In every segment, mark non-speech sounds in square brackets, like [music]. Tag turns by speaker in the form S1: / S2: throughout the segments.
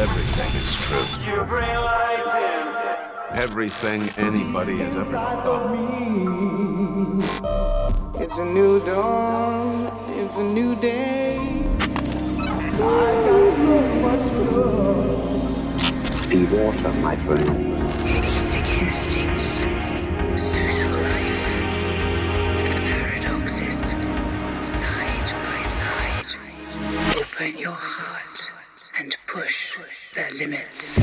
S1: everything is true. You bring light in. Everything anybody has ever thought.
S2: It's a new dawn, it's a new day. I got so much love.
S3: Be water, my friend.
S4: Basic instincts, social life, paradoxes, side by side. Open your heart and push the limits.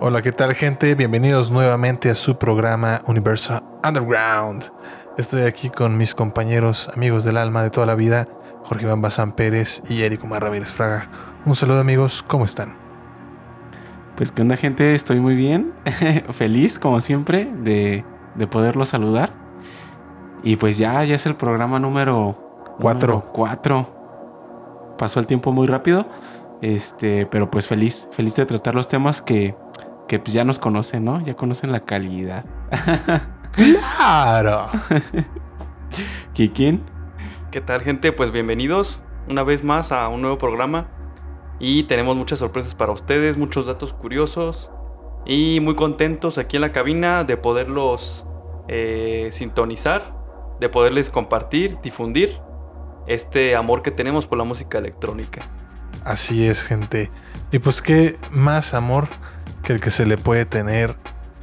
S5: Hola, ¿qué tal gente? Bienvenidos nuevamente a su programa Universo Underground. Estoy aquí con mis compañeros, amigos del alma de toda la vida, Jorge Iván Bazán Pérez y Eric Omar Ramírez Fraga. Un saludo amigos, ¿cómo están?
S6: Pues qué onda gente, estoy muy bien, [laughs] feliz como siempre de, de poderlo saludar. Y pues ya, ya es el programa número
S5: Cuatro.
S6: 4. Pasó el tiempo muy rápido, este, pero pues feliz, feliz de tratar los temas que, que pues ya nos conocen, ¿no? Ya conocen la calidad. [laughs]
S5: ¡Claro! [laughs]
S6: ¿Kikin?
S7: ¿Qué tal gente? Pues bienvenidos una vez más a un nuevo programa y tenemos muchas sorpresas para ustedes, muchos datos curiosos y muy contentos aquí en la cabina de poderlos eh, sintonizar, de poderles compartir, difundir este amor que tenemos por la música electrónica.
S5: Así es, gente. Y pues qué más amor que el que se le puede tener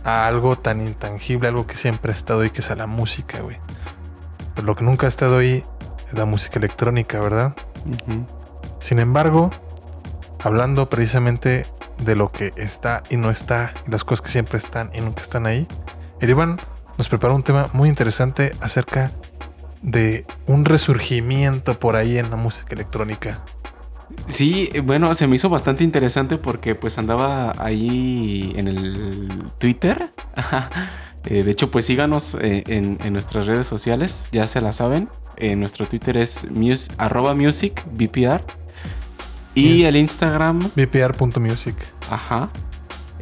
S5: a algo tan intangible, algo que siempre ha estado ahí, que es a la música, güey. Pero lo que nunca ha estado ahí es la música electrónica, ¿verdad? Sin embargo, hablando precisamente de lo que está y no está, y las cosas que siempre están y nunca están ahí, el Iván nos preparó un tema muy interesante acerca de un resurgimiento por ahí en la música electrónica.
S6: Sí, bueno, se me hizo bastante interesante porque pues andaba ahí en el Twitter. [laughs] Eh, de hecho, pues síganos eh, en, en nuestras redes sociales, ya se la saben. Eh, nuestro Twitter es mus, arroba music BPR. Y el Instagram,
S5: vpr.music.
S6: ajá.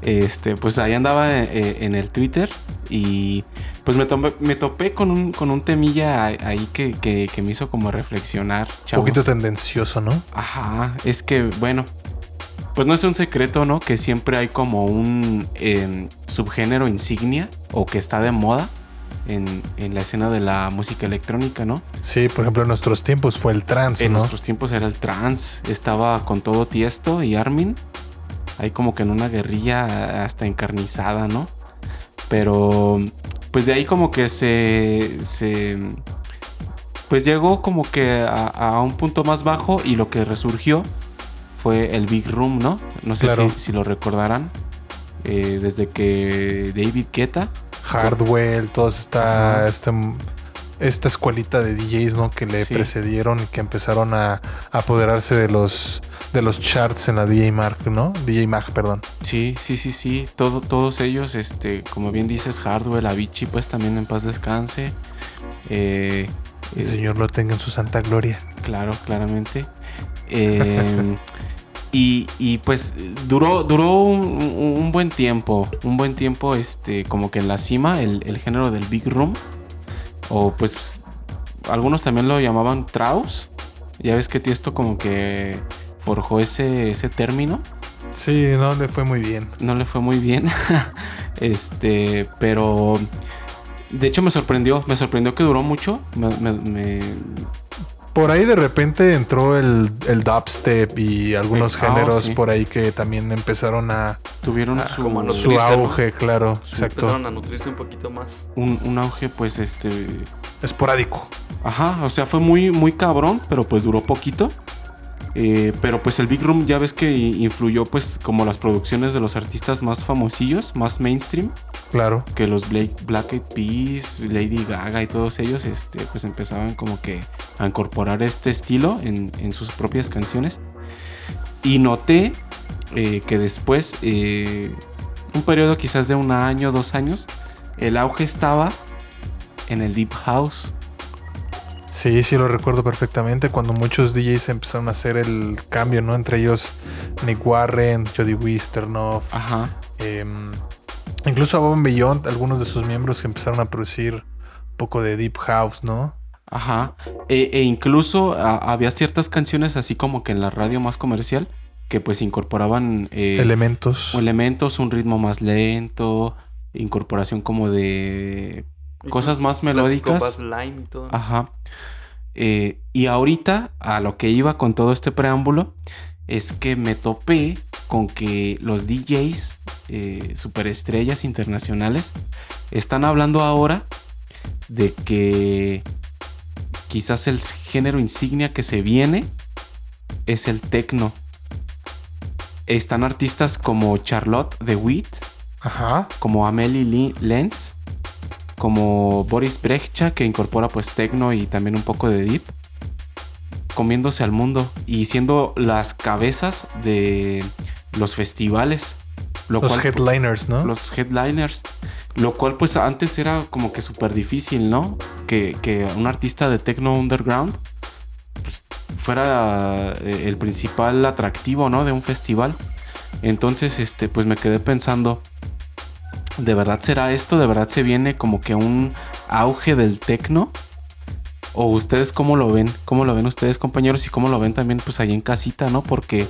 S6: Este, pues ahí andaba eh, en el Twitter y pues me, tomé- me topé con un, con un temilla ahí que, que- que me hizo como reflexionar.
S5: Un poquito tendencioso, ¿no?
S6: Ajá, es que, bueno, pues no es un secreto, ¿no? Que siempre hay como un em, subgénero insignia o que está de moda en, en la escena de la música electrónica, ¿no?
S5: Sí, por ejemplo, en nuestros tiempos fue el trance,
S6: En
S5: ¿no?
S6: nuestros tiempos era el trance, estaba con todo Tiesto y Armin, ahí como que en una guerrilla hasta encarnizada, ¿no? Pero, pues de ahí como que se... se pues llegó como que a, a un punto más bajo y lo que resurgió fue el Big Room, ¿no? No sé
S5: Claro.
S6: si, si lo recordarán. eh, desde que David Guetta,
S5: Hardwell, toda esta,
S6: Ajá.
S5: esta, esta escuelita de DJs, ¿no? Que le
S6: Sí.
S5: precedieron y que empezaron a, a apoderarse de los, de los charts en la DJ Mark, ¿no? DJ Mag, perdón.
S6: Sí, sí, sí, sí. Todo, todos ellos, este, como bien dices, Hardwell, Avicii, pues también en paz descanse. Eh,
S5: El
S6: eh,
S5: Señor lo tenga en su santa gloria.
S6: Claro, claramente. Eh, [laughs] y, y, pues duró, duró un, buen tiempo. Un buen tiempo, este, como que en la cima, el, el género del Big Room. O pues algunos también lo llamaban Traus. Ya ves que Tiesto como que forjó ese, ese término.
S5: Sí, no le fue muy bien.
S6: no le fue muy bien. [laughs] este, pero de hecho me sorprendió, me sorprendió que duró mucho. Me, me- me-
S5: Por ahí de repente entró el, el dubstep y algunos
S6: Eh, ah,
S5: géneros
S6: sí.
S5: por ahí que también empezaron a
S6: tuvieron
S5: Ah,
S6: su,
S7: como a
S5: su auge, claro, exacto.
S7: Empezaron a nutrirse un poquito más.
S6: un, un auge, pues este.
S5: Esporádico.
S6: Ajá, o sea, fue muy, muy cabrón, pero pues duró poquito. Eh, pero pues el Big Room ya ves que influyó pues como las producciones de los artistas más famosillos, más mainstream.
S5: Claro.
S6: que los Blake, Black Eyed Peas, Lady Gaga y todos ellos, este, pues empezaban como que a incorporar este estilo en, en sus propias canciones. Y noté eh, que después, eh, un periodo quizás de un año, dos años, el auge estaba en el Deep House.
S5: Sí, sí lo recuerdo perfectamente cuando muchos DJs empezaron a hacer el cambio, ¿no? Entre ellos Nick Warren, Jody Wisternoff,
S6: Ajá.
S5: em, incluso Above Beyond, algunos de sus miembros que empezaron a producir poco de deep house, ¿no?
S6: Ajá. E, e incluso a- había ciertas canciones así como que en la radio más comercial que pues incorporaban eh,
S5: Elementos.
S6: elementos, un ritmo más lento, incorporación como de cosas más melódicas.
S7: Lime y todo.
S6: Ajá. Eh, y ahorita, a lo que iba con todo este preámbulo, es que me topé con que los DJs, eh, superestrellas internacionales, están hablando ahora de que quizás el género insignia que se viene es el techno. Están artistas como Charlotte de Witt,
S5: Ajá.
S6: como Amelie Li- Lenz, como Boris Brejcha, que incorpora pues techno y también un poco de deep, comiéndose al mundo y siendo las cabezas de los festivales. Lo
S5: Los
S6: cual,
S5: headliners, ¿no?
S6: los headliners. Lo cual pues antes era como que súper difícil, ¿no? Que, que un artista de techno underground pues, fuera eh, el principal atractivo, ¿no? De un festival. Entonces, este, pues me quedé pensando, ¿de verdad será esto? ¿De verdad se viene como que un auge del techno? ¿O ustedes cómo lo ven? ¿Cómo lo ven ustedes, compañeros? Y cómo lo ven también, pues ahí en casita, ¿no? Porque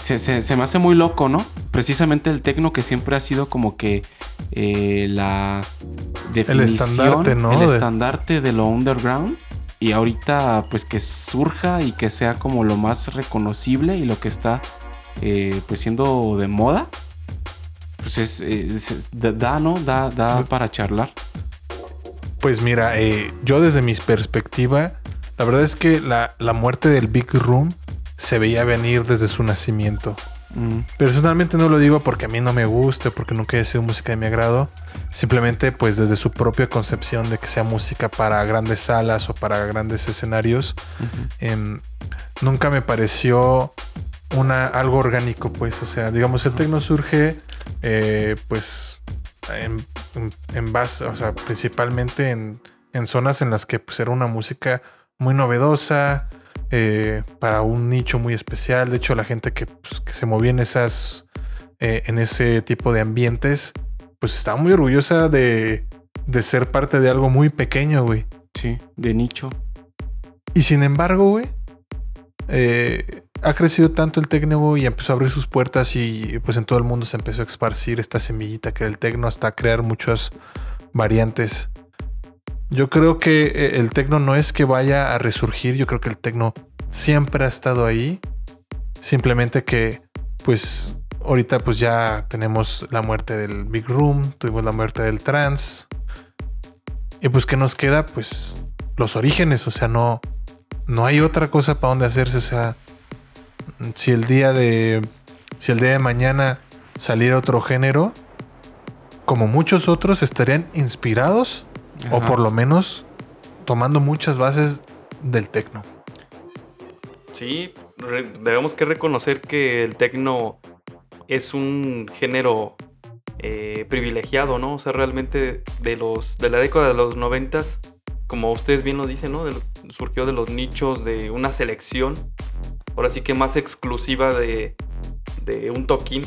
S6: se, se- se me hace muy loco, ¿no? Precisamente el tecno que siempre ha sido como que eh, la definición,
S5: estandarte, ¿no?
S6: El estandarte de lo underground. Y ahorita, pues que surja y que sea como lo más reconocible y lo que está, eh, pues siendo de moda. Pues es, da, ¿no? Da, da para charlar.
S5: Pues mira, eh, yo desde mi perspectiva, la verdad es que la, la muerte del Big Room se veía venir desde su nacimiento.
S6: Mm,
S5: Personalmente no lo digo porque a mí no me guste, porque nunca haya sido música de mi agrado. Simplemente pues desde su propia concepción de que sea música para grandes salas o para grandes escenarios, em, nunca me pareció una, algo orgánico, pues. O sea, digamos, el tecno surge eh, pues en, en- en base, o sea, principalmente en, en zonas en las que pues, era una música muy novedosa, eh, para un nicho muy especial. De hecho, la gente que, pues, que se movía en esas, eh, en ese tipo de ambientes, pues estaba muy orgullosa de, de ser parte de algo muy pequeño, güey.
S6: sí, de nicho.
S5: Y sin embargo, güey, eh, ha crecido tanto el tecno y empezó a abrir sus puertas y pues en todo el mundo se empezó a esparcir esta semillita que era el tecno hasta crear muchas variantes. Yo creo que eh, el tecno no es que vaya a resurgir, yo creo que el tecno siempre ha estado ahí. Simplemente que pues ahorita pues ya tenemos la muerte del Big Room, tuvimos la muerte del trance. Y pues que nos queda pues los orígenes, o sea, no no hay otra cosa para donde hacerse, o sea, si el día de si el día de mañana saliera otro género, como muchos otros estarían inspirados o por lo menos tomando muchas bases del tecno.
S7: Sí, re- debemos que reconocer que el tecno es un género eh, privilegiado, ¿no? O sea, realmente de los de la década de los noventas, como ustedes bien lo dicen, ¿no? De surgió de los nichos de una selección, ahora sí que más exclusiva de, de un toquín.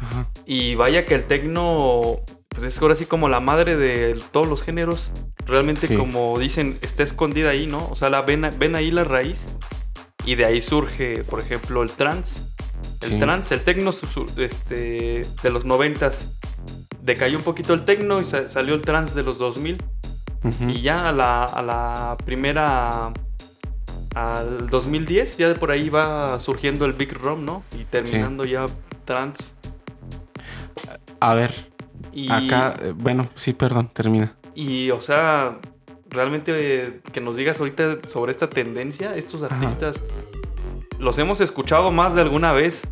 S6: Ajá.
S7: Y vaya que el tecno, pues es ahora sí como la madre de todos los géneros. Realmente,
S6: Sí.
S7: como dicen, está escondida ahí, ¿no? O sea, la ven, ven ahí la raíz. Y de ahí surge, por ejemplo, el trance. El
S6: Sí.
S7: trance, el tecno este, de los noventas. Decayó un poquito el tecno y sa- salió el trance de los 2000.
S6: Ujú.
S7: Y ya a la, a la primera. Al 2010, ya de por ahí va surgiendo el Big Rom, ¿no? Y terminando ya trance.
S6: A ver,
S7: Y,
S6: acá, eh, bueno, sí, perdón, termina.
S7: y, o sea, realmente eh, que nos digas ahorita sobre esta tendencia, estos artistas, los hemos escuchado más de alguna vez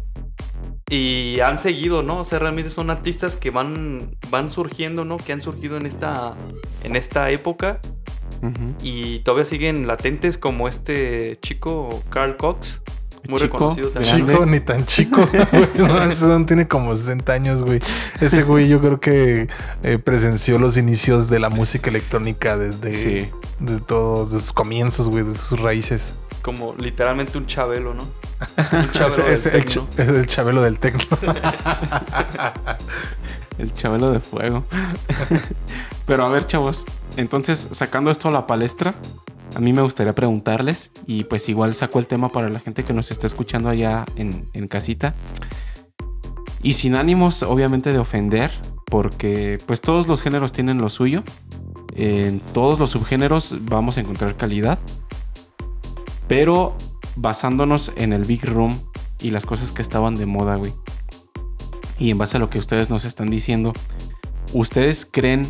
S7: y han seguido, ¿no? O sea, realmente son artistas que van, van surgiendo, ¿no? Que han surgido en esta, en esta época Y todavía siguen latentes como este chico Carl Cox, muy
S6: Chico,
S7: reconocido también.
S5: Chico, ni tan chico. [laughs] güey. No, ese don tiene como 60 años, güey. Ese güey yo creo que eh, presenció los inicios de la música electrónica desde,
S6: Sí.
S5: desde todos, de sus comienzos, güey, de sus raíces.
S7: Como literalmente un chabelo, ¿no? [laughs] Un chabelo
S5: Ese-
S7: del
S5: el, es el chabelo del tecno. [laughs]
S6: El chabelo de fuego. [laughs] Pero a ver, chavos. Entonces, sacando esto a la palestra, a mí me gustaría preguntarles, y pues igual saco el tema para la gente que nos está escuchando allá en, en casita. Y sin ánimos, obviamente, de ofender, porque pues todos los géneros tienen lo suyo. En todos los subgéneros vamos a encontrar calidad. Pero basándonos en el Big Room y las cosas que estaban de moda, güey. Y en base a lo que ustedes nos están diciendo, ¿ustedes creen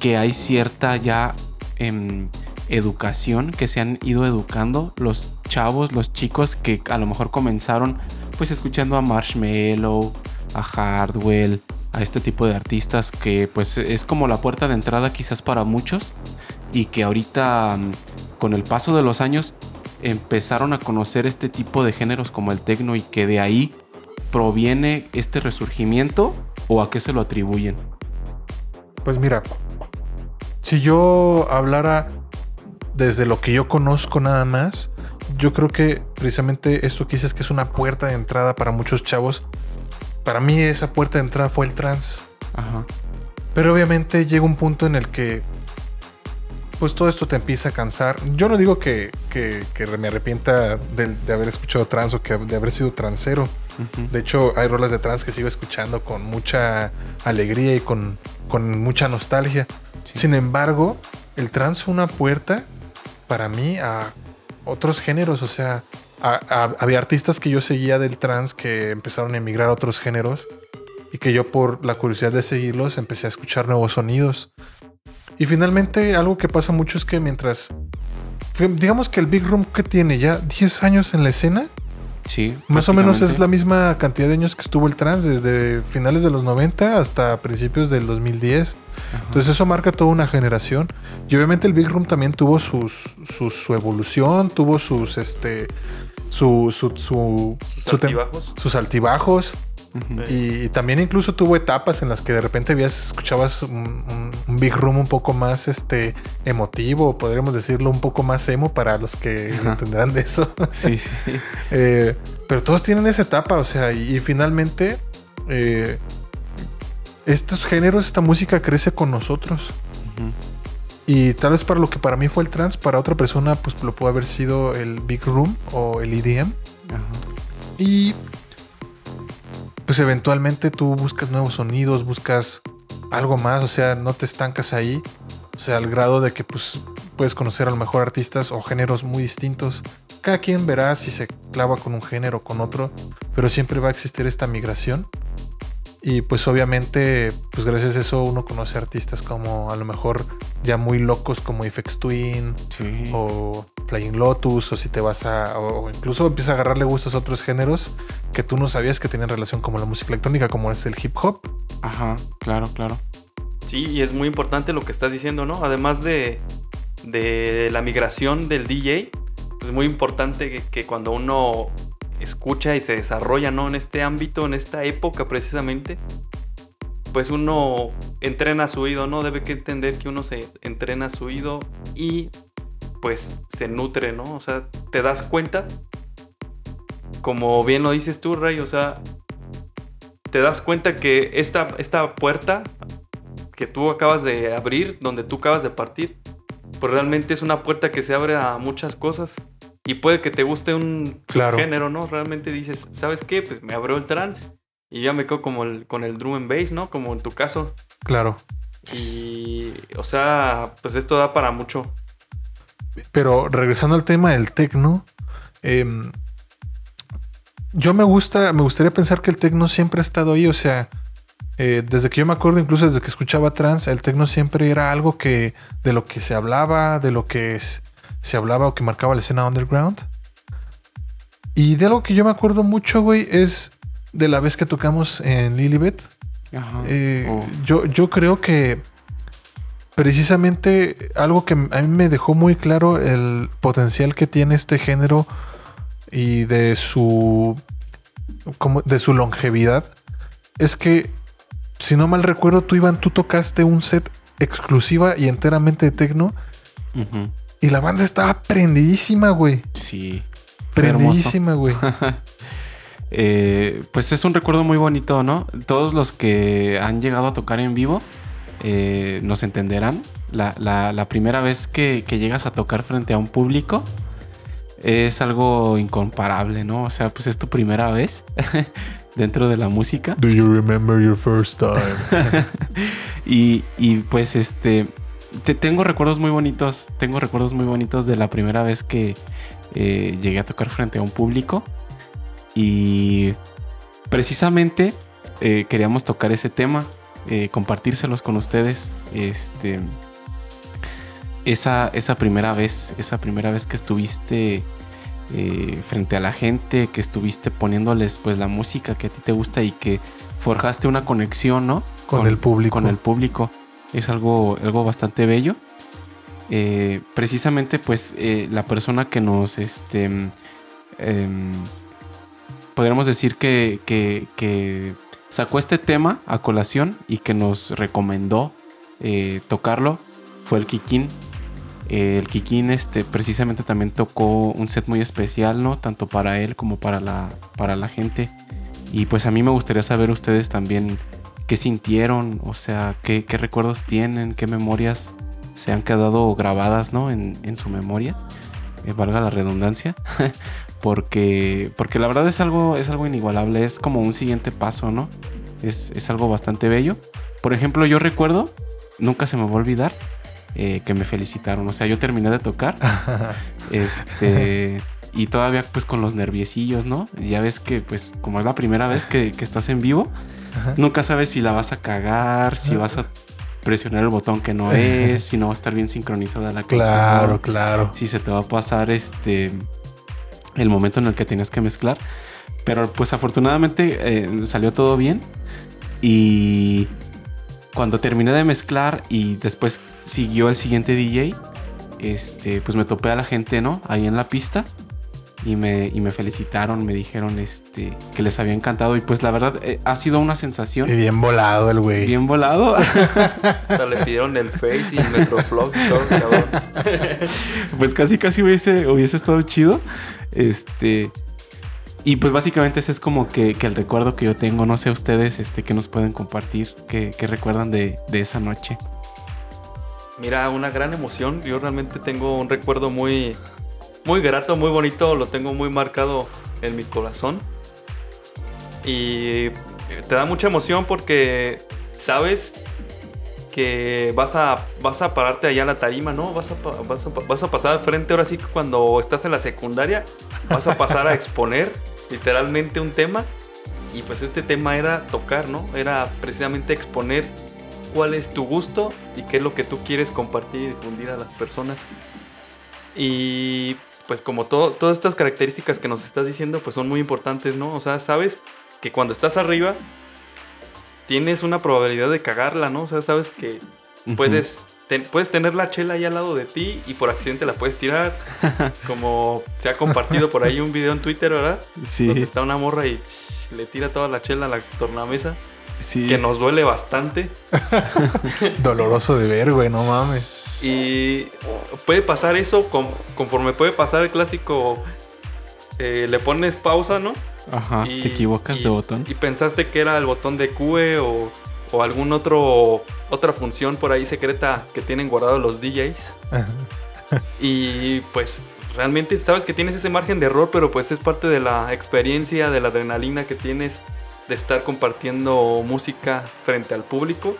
S6: que hay cierta ya em, educación que se han ido educando los chavos, los chicos que a lo mejor comenzaron pues escuchando a Marshmello, a Hardwell, a este tipo de artistas que pues es como la puerta de entrada quizás para muchos y que ahorita mm, con el paso de los años empezaron a conocer este tipo de géneros como el techno y que de ahí proviene este resurgimiento o a qué se lo atribuyen?
S5: Pues mira, si yo hablara desde lo que yo conozco nada más, yo creo que precisamente eso que dices que es una puerta de entrada para muchos chavos. Para mí esa puerta de entrada fue el trans.
S6: Ajá.
S5: Pero obviamente llega un punto en el que pues todo esto te empieza a cansar. Yo no digo que, que- que me arrepienta de, de haber escuchado trans o que de haber sido transero. De hecho, hay rolas de trans que sigo escuchando con mucha alegría y con, con mucha nostalgia.
S6: Sí.
S5: Sin embargo, el trans fue una puerta para mí a otros géneros. O sea, a- a- había artistas que yo seguía del trans que empezaron a emigrar a otros géneros y que yo por la curiosidad de seguirlos empecé a escuchar nuevos sonidos. Y finalmente algo que pasa mucho es que mientras... Digamos que el Big Room que tiene ya 10 años en la escena,
S6: Sí.
S5: más o menos es la misma cantidad de años que estuvo el trans, desde finales de los 90 hasta principios del 2010. Entonces eso marca toda una generación. Y obviamente el Big Room también tuvo sus, sus- su evolución, tuvo sus este su su su,
S7: Sus altibajos.
S5: sus altibajos. Y, también incluso tuvo etapas en las que de repente habías, escuchabas un, un- un Big Room un poco más este emotivo, podríamos decirlo un poco más emo para los que
S6: Ajá.
S5: entenderán de eso. [laughs]
S6: Sí, sí. [laughs]
S5: Eh, pero todos tienen esa etapa, o sea, y, y finalmente eh, estos géneros, esta música crece con nosotros. Y tal vez para lo que para mí fue el trance, para otra persona pues lo puede haber sido el Big Room o el EDM.
S6: Ajá.
S5: Y pues eventualmente tú buscas nuevos sonidos, buscas algo más, o sea, no te estancas ahí. O sea, al grado de que pues puedes conocer a lo mejor artistas o géneros muy distintos. Cada quien verá si se clava con un género o con otro, pero siempre va a existir esta migración. Y pues obviamente, pues gracias a eso uno conoce artistas como a lo mejor ya muy locos como Ifex Twin,
S6: Sí.
S5: o Flying Lotus, o si te vas a. o incluso empiezas a agarrarle gustos a otros géneros que tú no sabías que tenían relación como la música electrónica, como es el hip hop.
S6: Ajá, claro, claro.
S7: Sí, y es muy importante lo que estás diciendo, ¿no? Además de, de la migración del DJ, es muy importante que, que cuando uno escucha y se desarrolla, ¿no? En este ámbito, en esta época precisamente, pues uno entrena su oído, ¿no? Debe que entender que uno se entrena su oído y pues se nutre, ¿no? O sea, te das cuenta, como bien lo dices tú, Ray, o sea, te das cuenta que esta, esta puerta que tú acabas de abrir, donde tú acabas de partir, pues realmente es una puerta que se abre a muchas cosas. Y puede que te guste un
S5: Claro.
S7: género, ¿no? Realmente dices, ¿sabes qué? Pues me abrió el trance. Y ya me quedo como el- con el drum and bass, ¿no? Como en tu caso.
S5: Claro.
S7: Y, o sea, pues esto da para mucho.
S5: Pero regresando al tema del tecno, em, yo me gusta, me gustaría pensar que el tecno siempre ha estado ahí. O sea, eh, desde que yo me acuerdo, incluso desde que escuchaba trans, el tecno siempre era algo que de lo que se hablaba, de lo que se hablaba o que marcaba la escena underground. Y de algo que yo me acuerdo mucho, güey, es de la vez que tocamos en Lilibet.
S6: Ajá.
S5: Eh,
S6: Oh,
S5: yo, yo creo que precisamente algo que a mí me dejó muy claro el potencial que tiene este género y de su como de su longevidad es que si no mal recuerdo tú Iván tú tocaste un set exclusiva y enteramente de techno
S6: ujú.
S5: y la banda estaba prendidísima güey
S6: Sí.
S5: Prendidísima güey [laughs]
S6: eh, pues es un recuerdo muy bonito, ¿no? Todos los que han llegado a tocar en vivo eh, nos entenderán. La, la- la primera vez que, que llegas a tocar frente a un público es algo incomparable, ¿no? O sea, pues es tu primera vez [laughs] dentro de la música.
S5: Do you remember your first time? [laughs]
S6: Y, y, pues este, te, tengo recuerdos muy bonitos, tengo recuerdos muy bonitos de la primera vez que eh, llegué a tocar frente a un público. Y precisamente eh, queríamos tocar ese tema, eh, compartírselos con ustedes. Este, esa, esa primera vez, esa primera vez que estuviste eh, frente a la gente, que estuviste poniéndoles pues la música que a ti te gusta y que forjaste una conexión, ¿no?
S5: Con el público.
S6: Con el público. Es algo, algo bastante bello. Eh, precisamente, pues, eh, la persona que nos, este, em, podríamos decir que, que- que sacó este tema a colación y que nos recomendó eh, tocarlo fue el Kikín. Eh, el Kikín, este, precisamente también tocó un set muy especial, ¿no? Tanto para él como para la, para la gente. Y pues a mí me gustaría saber ustedes también qué sintieron, o sea, qué, qué recuerdos tienen, qué memorias se han quedado grabadas, ¿no? En, en su memoria, eh, valga la redundancia, [laughs] porque, porque la verdad es algo, es algo inigualable, es como un siguiente paso, ¿no? Es, es algo bastante bello. Por ejemplo, yo recuerdo, nunca se me va a olvidar, eh, que me felicitaron, o sea, yo terminé de tocar, [laughs] este... Y todavía pues con los nerviosillos, ¿no? Ya ves que pues como es la primera vez que, que estás en vivo,
S5: Ajá.
S6: Nunca sabes si la vas a cagar, si vas a presionar el botón que no [laughs] es, si no va a estar bien sincronizada la canción.
S5: Claro, claro.
S6: Si se te va a pasar este el momento en el que tienes que mezclar. Pero pues afortunadamente eh, salió todo bien. Y cuando terminé de mezclar y después siguió el siguiente DJ, este, pues me topé a la gente, ¿no? Ahí en la pista. Y me, y me felicitaron, me dijeron este, que les había encantado. Y pues la verdad eh, ha sido una sensación
S5: Y bien volado el güey.
S6: bien volado. [laughs]
S7: Hasta le pidieron el Face y el Metroflog y todo, cabrón. [laughs]
S6: pues casi casi hubiese, hubiese estado chido. Este. Y pues básicamente ese es como que, que el recuerdo que yo tengo. No sé ustedes este, que nos pueden compartir, que, recuerdan de, de esa noche.
S7: Mira, una gran emoción. Yo realmente tengo un recuerdo muy, muy grato, muy bonito. Lo tengo muy marcado en mi corazón. Y te da mucha emoción porque sabes que vas a, vas a pararte allá a la tarima, ¿no? Vas a, vas, a, vas a pasar al frente ahora sí que cuando estás en la secundaria. Vas a pasar a exponer [laughs] literalmente un tema. Y pues este tema era tocar, ¿no? Era precisamente exponer cuál es tu gusto y qué es lo que tú quieres compartir y difundir a las personas. Y pues como todo, todas estas características que nos estás diciendo pues son muy importantes, ¿no? O sea, sabes que cuando estás arriba tienes una probabilidad de cagarla, ¿no? O sea, sabes que puedes, ten- puedes tener la chela ahí al lado de ti y por accidente la puedes tirar. [laughs] Como se ha compartido por ahí un video en Twitter, ¿verdad?
S6: Sí,
S7: Donde está una morra y ch, le tira toda la chela a la tornamesa.
S6: sí.
S7: Que nos duele bastante. [laughs]
S5: Doloroso de ver, güey, no mames.
S7: Y puede pasar eso con- conforme puede pasar el clásico. eh, le pones pausa, ¿no?
S6: Ajá,
S7: Y-
S6: te equivocas
S7: y-
S6: de botón.
S7: Y pensaste que era el botón de QE o, o algún otro otra función por ahí secreta que tienen guardados los DJs. Y pues realmente sabes que tienes ese margen de error, pero pues es parte de la experiencia, de la adrenalina que tienes de estar compartiendo música frente al público.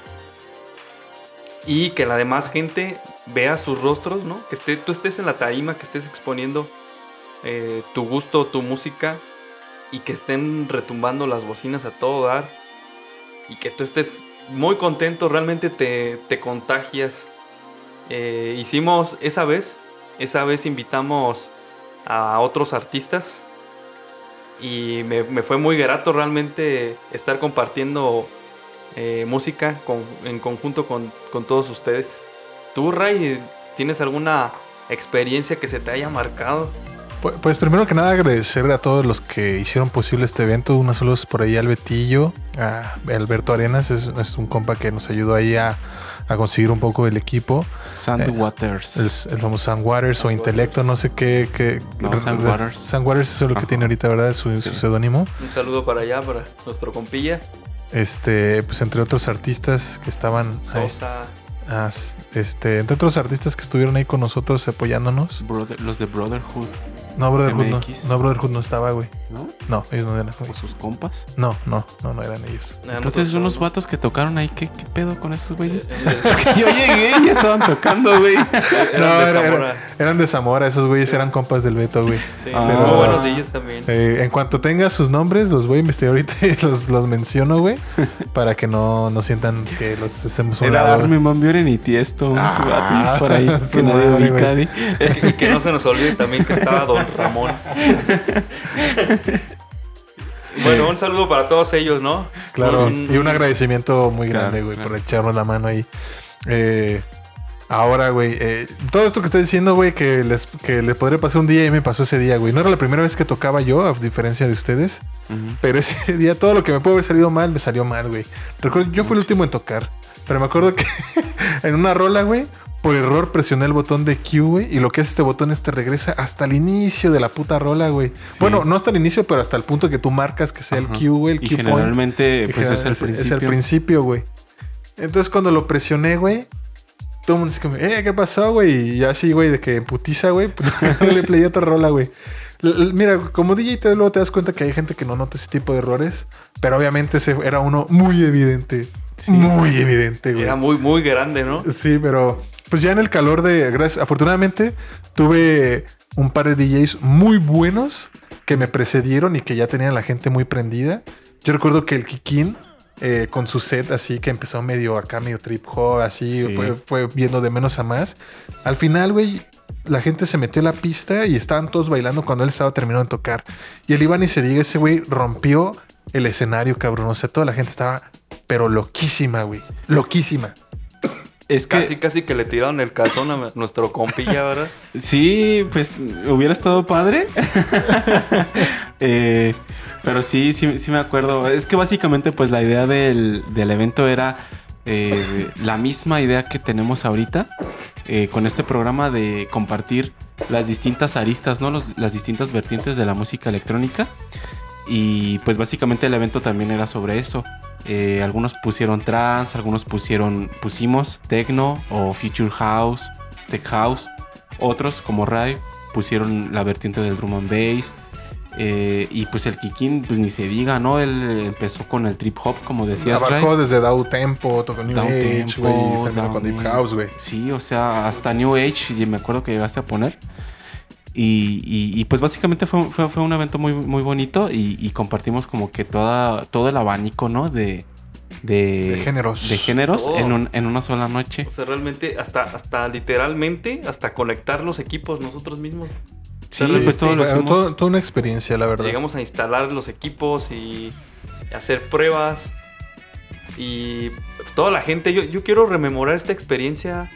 S7: Y que la demás gente vea sus rostros, ¿no? Que esté, tú estés en la tarima, que estés exponiendo eh, tu gusto, tu música. Y que estén retumbando las bocinas a todo dar. Y que tú estés muy contento, realmente te, te contagias. Eh, hicimos esa vez, esa vez invitamos a otros artistas y me, me fue muy grato realmente estar compartiendo eh, música con- en conjunto con, con todos ustedes. ¿Tú, Ray, tienes alguna experiencia que se te haya marcado?
S5: Pu- Pues primero que nada agradecer a todos los que hicieron posible este evento. Unos saludos por ahí al Betillo, a Alberto Arenas, es, es un compa que nos ayudó ahí a, a conseguir un poco del equipo.
S6: Sand
S5: Eh,
S6: Waters.
S5: El, el famoso Sam Waters o Intelecto, no sé qué. qué
S6: No, Waters.
S5: Sam Waters es lo que
S6: Ajá.
S5: tiene ahorita, ¿verdad? Su, su
S6: Sí.
S5: seudónimo.
S7: Un saludo para allá, para nuestro compilla.
S5: Este, pues entre otros artistas que estaban ahí.
S7: Sosa.
S5: Ah, s- este, entre otros artistas que estuvieron ahí con nosotros apoyándonos.
S6: Brother- los de Brotherhood,
S5: No, Brotherhood no. Brotherhood no estaba, güey.
S6: ¿no?
S5: No, ellos no eran. güey.
S6: O sus compas.
S5: No, no, no, no eran ellos.
S6: Entonces, unos
S7: ¿no?
S6: vatos que tocaron ahí, ¿qué, qué pedo con esos güeyes? [laughs] Porque yo llegué y ya estaban tocando, güey. [laughs]
S7: Eran
S5: no,
S7: de
S5: era- era-
S7: Zamora.
S5: eran de Zamora, esos güeyes eran compas del Beto, güey.
S7: Sí,
S6: Ah.
S7: muy buenos DJs también.
S5: Eh, en cuanto tenga sus nombres, los voy a investigar ahorita y [laughs] los, los menciono, güey. para que no, no sientan que los hacemos un
S6: Era
S5: lado.
S6: Armin Van Buren y Tiesto, unos
S5: Ah,
S6: vatis por ahí
S5: su
S6: que nadie
S5: madre,
S6: ubica.
S5: güey.
S7: Y que, y que no se nos olvide también que estaba Don Ramón. [laughs] bueno, un saludo para todos ellos, ¿no?
S5: Claro,
S7: Un-
S5: y un agradecimiento muy
S6: Claro,
S5: grande, güey,
S6: claro.
S5: por echarnos la mano ahí. Eh, ahora, güey, eh, todo esto que estoy diciendo, güey, que les que le podría pasar un día y me pasó ese día, güey. No era la primera vez que tocaba yo, a diferencia de ustedes, pero ese [laughs] día todo lo que me pudo haber salido mal, me salió mal, güey. Recuerdo, yo fui el último en tocar, pero me acuerdo que [laughs] en una rola, güey, por error presioné el botón de Q, güey, y lo que es este botón es te regresa hasta el inicio de la puta rola, güey. Bueno, no hasta el inicio, pero hasta el punto que tú marcas que sea
S6: Ajá.
S5: el Q, güey, el
S6: Y
S5: Q point.
S6: generalmente, pues es el
S5: Es
S6: principio.
S5: el principio, güey. Entonces cuando lo presioné, güey, todo el mundo dice como, eh, ¿qué pasó, güey? Y yo así, güey, de que putiza, güey, [laughs] pues, le playé otra rola, güey. Mira, como DJ te, luego te das cuenta que hay gente que no nota ese tipo de errores, pero obviamente ese era uno muy evidente. Muy evidente, güey.
S7: Era muy, muy grande, ¿no?
S5: Sí, pero pues ya en el calor de. Gracias. Afortunadamente, tuve un par de DJs muy buenos que me precedieron y que ya tenían la gente muy prendida. Yo recuerdo que el Kikín, eh, con su set así que empezó medio acá, medio trip hop, así,
S6: Sí.
S5: fue, fue viendo de menos a más. Al final, güey. La gente se metió en la pista y estaban todos bailando cuando él estaba terminando de tocar. Y el Iván y se diga, ese güey rompió el escenario, cabrón. O sea, toda la gente estaba, pero loquísima, güey. Loquísima.
S6: Es que
S7: Casi, casi que le tiraron el calzón a nuestro compilla, ¿verdad? [laughs]
S6: sí, pues hubiera estado padre. [laughs] Eh, pero sí, sí, sí me acuerdo. Es que básicamente, pues la idea del, del evento era eh, la misma idea que tenemos ahorita eh, con este programa de compartir las distintas aristas, ¿no? Los- las distintas vertientes de la música electrónica. Y pues básicamente el evento también era sobre eso. Eh, algunos pusieron trance, algunos pusieron, pusimos techno o future house, tech house. Otros como Rai pusieron la vertiente del drum and bass. Eh, y pues el Kikín, pues ni se diga, ¿no? Él empezó con el trip hop, como decías.
S5: Abarcó desde Down Tempo, tocó New
S6: Down
S5: Age,
S6: Tempo,
S5: güey, y terminó con Deep. House, güey.
S6: Sí, o sea, hasta New Age, y me acuerdo que llegaste a poner. Y, y- y, pues básicamente fue, fue- fue un evento muy, muy bonito y, y compartimos como que toda, todo el abanico, ¿no? De, de,
S5: De géneros.
S6: De géneros en, un- en una sola noche.
S7: O sea, realmente, hasta, hasta literalmente, hasta conectar los equipos nosotros mismos.
S6: Sí, pues todo lo
S5: Fue
S6: hicimos.
S5: todo- toda una experiencia, la verdad.
S7: Llegamos a instalar los equipos y hacer pruebas. Y toda la gente, yo, yo quiero rememorar esta experiencia.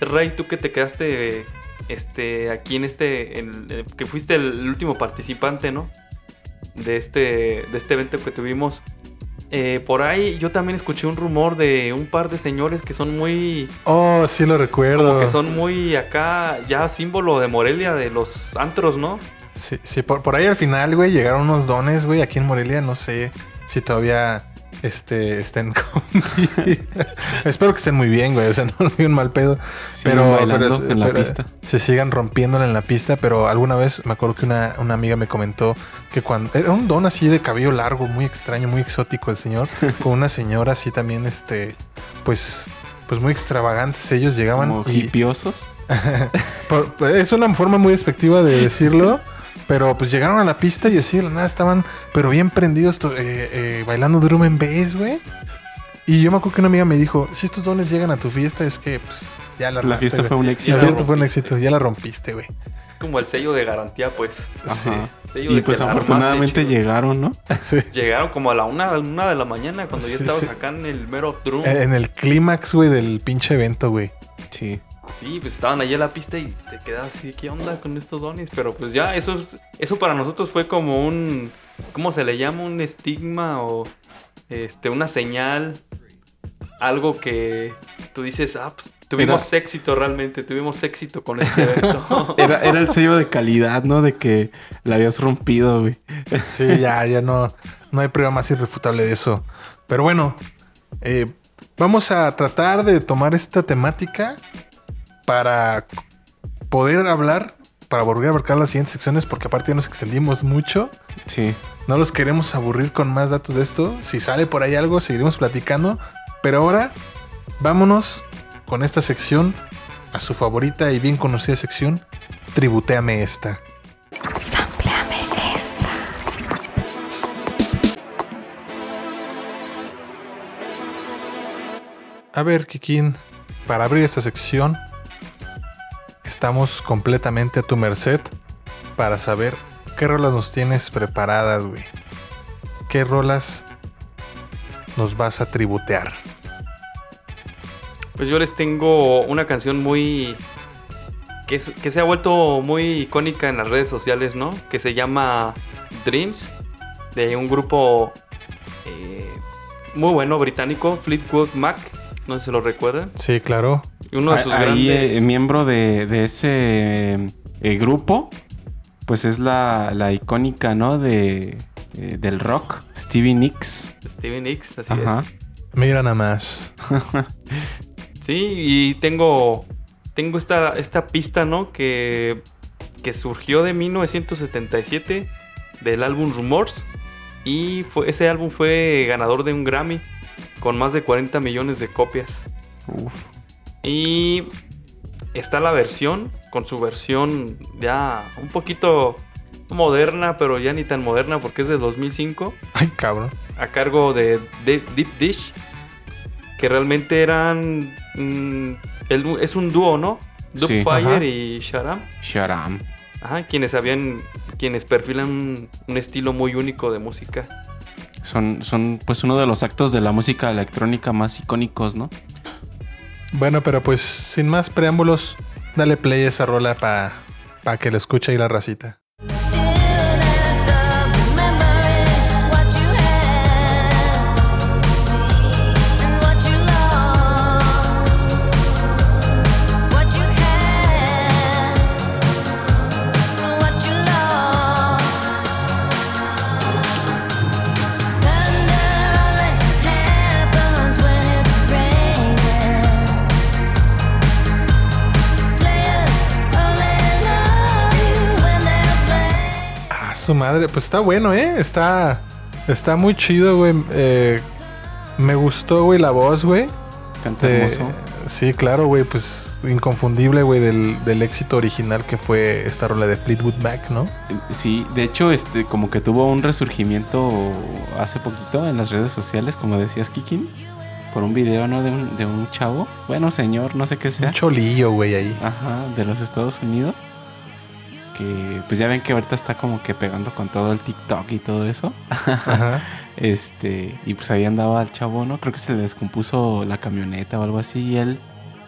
S7: Ray, tú que te quedaste este, aquí en este, en- eh, que fuiste el último participante, ¿no? De este, de este evento que tuvimos. Eh, por ahí yo también escuché un rumor de un par de señores que son muy,
S5: Oh, sí lo recuerdo.
S7: como que son muy acá, ya símbolo de Morelia, de los antros, ¿no?
S5: Sí, sí, por, por ahí al final, güey, llegaron unos dones, güey, aquí en Morelia. No sé si todavía este, estén [laughs] con... Espero que estén muy bien, güey. O sea, [laughs] no lo digo en mal pedo. Pero,
S6: bailando
S5: pero
S6: en la pista.
S5: Se sigan rompiéndola en la pista, pero alguna vez me acuerdo que una, una amiga me comentó que cuando era un don así de cabello largo, muy extraño, muy exótico el señor, [laughs] con una señora así también, este, pues, pues muy extravagantes. Ellos llegaban
S6: Como
S5: y
S6: hipiosos.
S5: por- es una forma muy despectiva de decirlo. Pero pues llegaron a la pista y así de la nada estaban, pero bien prendidos, eh, eh, bailando drum and bass, güey. Y yo me acuerdo que una amiga me dijo, si estos dones llegan a tu fiesta es que pues ya la
S6: La fiesta fue un
S5: La
S6: éxito.
S5: fiesta fue un éxito, ya la rompiste, güey.
S7: Es como el sello de garantía, pues.
S5: Sí.
S6: Ajá.
S7: Sello
S6: Y pues
S7: la
S6: afortunadamente llegaron, ¿no? [laughs]
S5: Sí.
S7: Llegaron como a la una, una de la mañana cuando ya
S5: Sí,
S7: estabas
S5: sí.
S7: acá en el mero drum.
S5: En el clímax, güey, del pinche evento, güey.
S6: Sí.
S7: Sí, pues estaban allí en la pista y te quedas así, ¿qué onda con estos dones? Pero pues ya, eso, es- eso para nosotros fue como un, ¿cómo se le llama? Un estigma o este, una señal, algo que tú dices, ah, pues tuvimos éxito realmente, tuvimos éxito con este evento. [laughs]
S6: Era, era el sello de calidad, ¿no? De que la habías rompido, güey.
S5: Sí, ya, ya no, no hay prueba más irrefutable de eso. Pero bueno, eh, vamos a tratar de tomar esta temática para poder hablar, para volver a abarcar las siguientes secciones, porque aparte ya nos extendimos mucho.
S6: Sí.
S5: No los queremos aburrir con más datos de esto. Si sale por ahí algo, seguiremos platicando. Pero ahora, vámonos con esta sección, a su favorita y bien conocida sección, Tributeame esta.
S4: Sampleame esta.
S5: A ver, Kikín, para abrir esta sección, estamos completamente a tu merced para saber qué rolas nos tienes preparadas, güey. ¿Qué rolas nos vas a tributear?
S7: Pues yo les tengo una canción muy. Que, es- que se ha vuelto muy icónica en las redes sociales, ¿no? Que se llama Dreams, de un grupo eh, muy bueno británico, Fleetwood Mac. No sé si lo recuerdan.
S5: Sí, claro.
S7: Uno de sus
S6: Ahí,
S7: grandes.
S6: eh, miembro de, de ese eh, grupo, pues es la, la icónica, ¿no? De, eh, del rock, Stevie Nicks.
S7: Stevie Nicks, así
S6: Ajá.
S7: es.
S5: Mira nada más.
S7: Sí, y tengo. Tengo esta, esta pista, ¿no? Que. Que surgió de 1977. Del álbum Rumors. Y fue, ese álbum fue ganador de un Grammy. Con más de 40 millones de copias.
S6: Uf.
S7: Y. Está la versión. Con su versión ya un poquito moderna, pero ya ni tan moderna porque es de 2005
S5: Ay, cabrón.
S7: a cargo de De- Deep Dish, que realmente eran. mm, el- es un dúo, ¿no?
S6: Sí,
S7: Dubfire
S5: ajá.
S7: y Sharam.
S6: Sharam.
S7: Ajá, quienes habían. Quienes perfilan un, un estilo muy único de música.
S6: Son, son pues uno de los actos de la música electrónica más icónicos, ¿no?
S5: Bueno, pero pues sin más preámbulos, dale play a esa rola para que la escuche ahí la racita. Su madre, pues está bueno, ¿eh? Está, está muy chido, güey. Eh, me gustó, güey, la voz, güey.
S6: Canta
S5: de-
S6: hermoso.
S5: Sí, claro, güey, pues inconfundible, güey, del, del éxito original que fue esta rola de Fleetwood Mac, ¿no?
S6: Sí, de hecho, este, como que tuvo un resurgimiento hace poquito en las redes sociales, como decías, Kikin, por un video, ¿no? De un, de un chavo, bueno, señor, no sé qué sea.
S5: Un cholillo, güey, ahí.
S6: Ajá, de los Estados Unidos. Que pues ya ven que ahorita está como que pegando con todo el TikTok y todo eso.
S5: Ajá. [laughs]
S6: Este, y pues ahí andaba el chavo, ¿no? Creo que se le descompuso la camioneta o algo así. Y él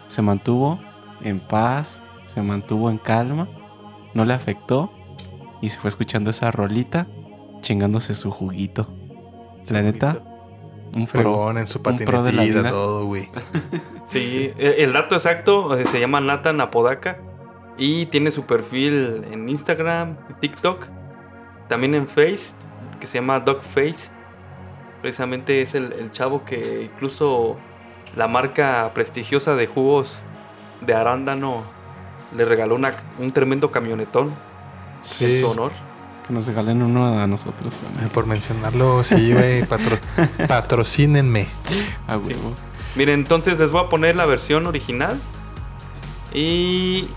S6: se mantuvo en paz, se mantuvo en calma, no le afectó. Y se fue escuchando esa rolita, chingándose su juguito. La neta, un pro.
S5: Fregón en su patinetita, todo, güey. [laughs]
S7: Sí, el el dato exacto eh, se llama Nathan Apodaca. Y tiene su perfil en Instagram, TikTok, también en Face, que se llama Dogface. Precisamente es el, el chavo que incluso la marca prestigiosa de jugos de arándano le regaló una- un tremendo camionetón en
S5: Sí.
S7: su honor.
S6: Que nos regalen uno a nosotros también.
S5: Por mencionarlo, sí, güey. [laughs] patro- patrocínenme.
S6: A
S7: Sí. Miren, entonces les voy a poner la versión original. Y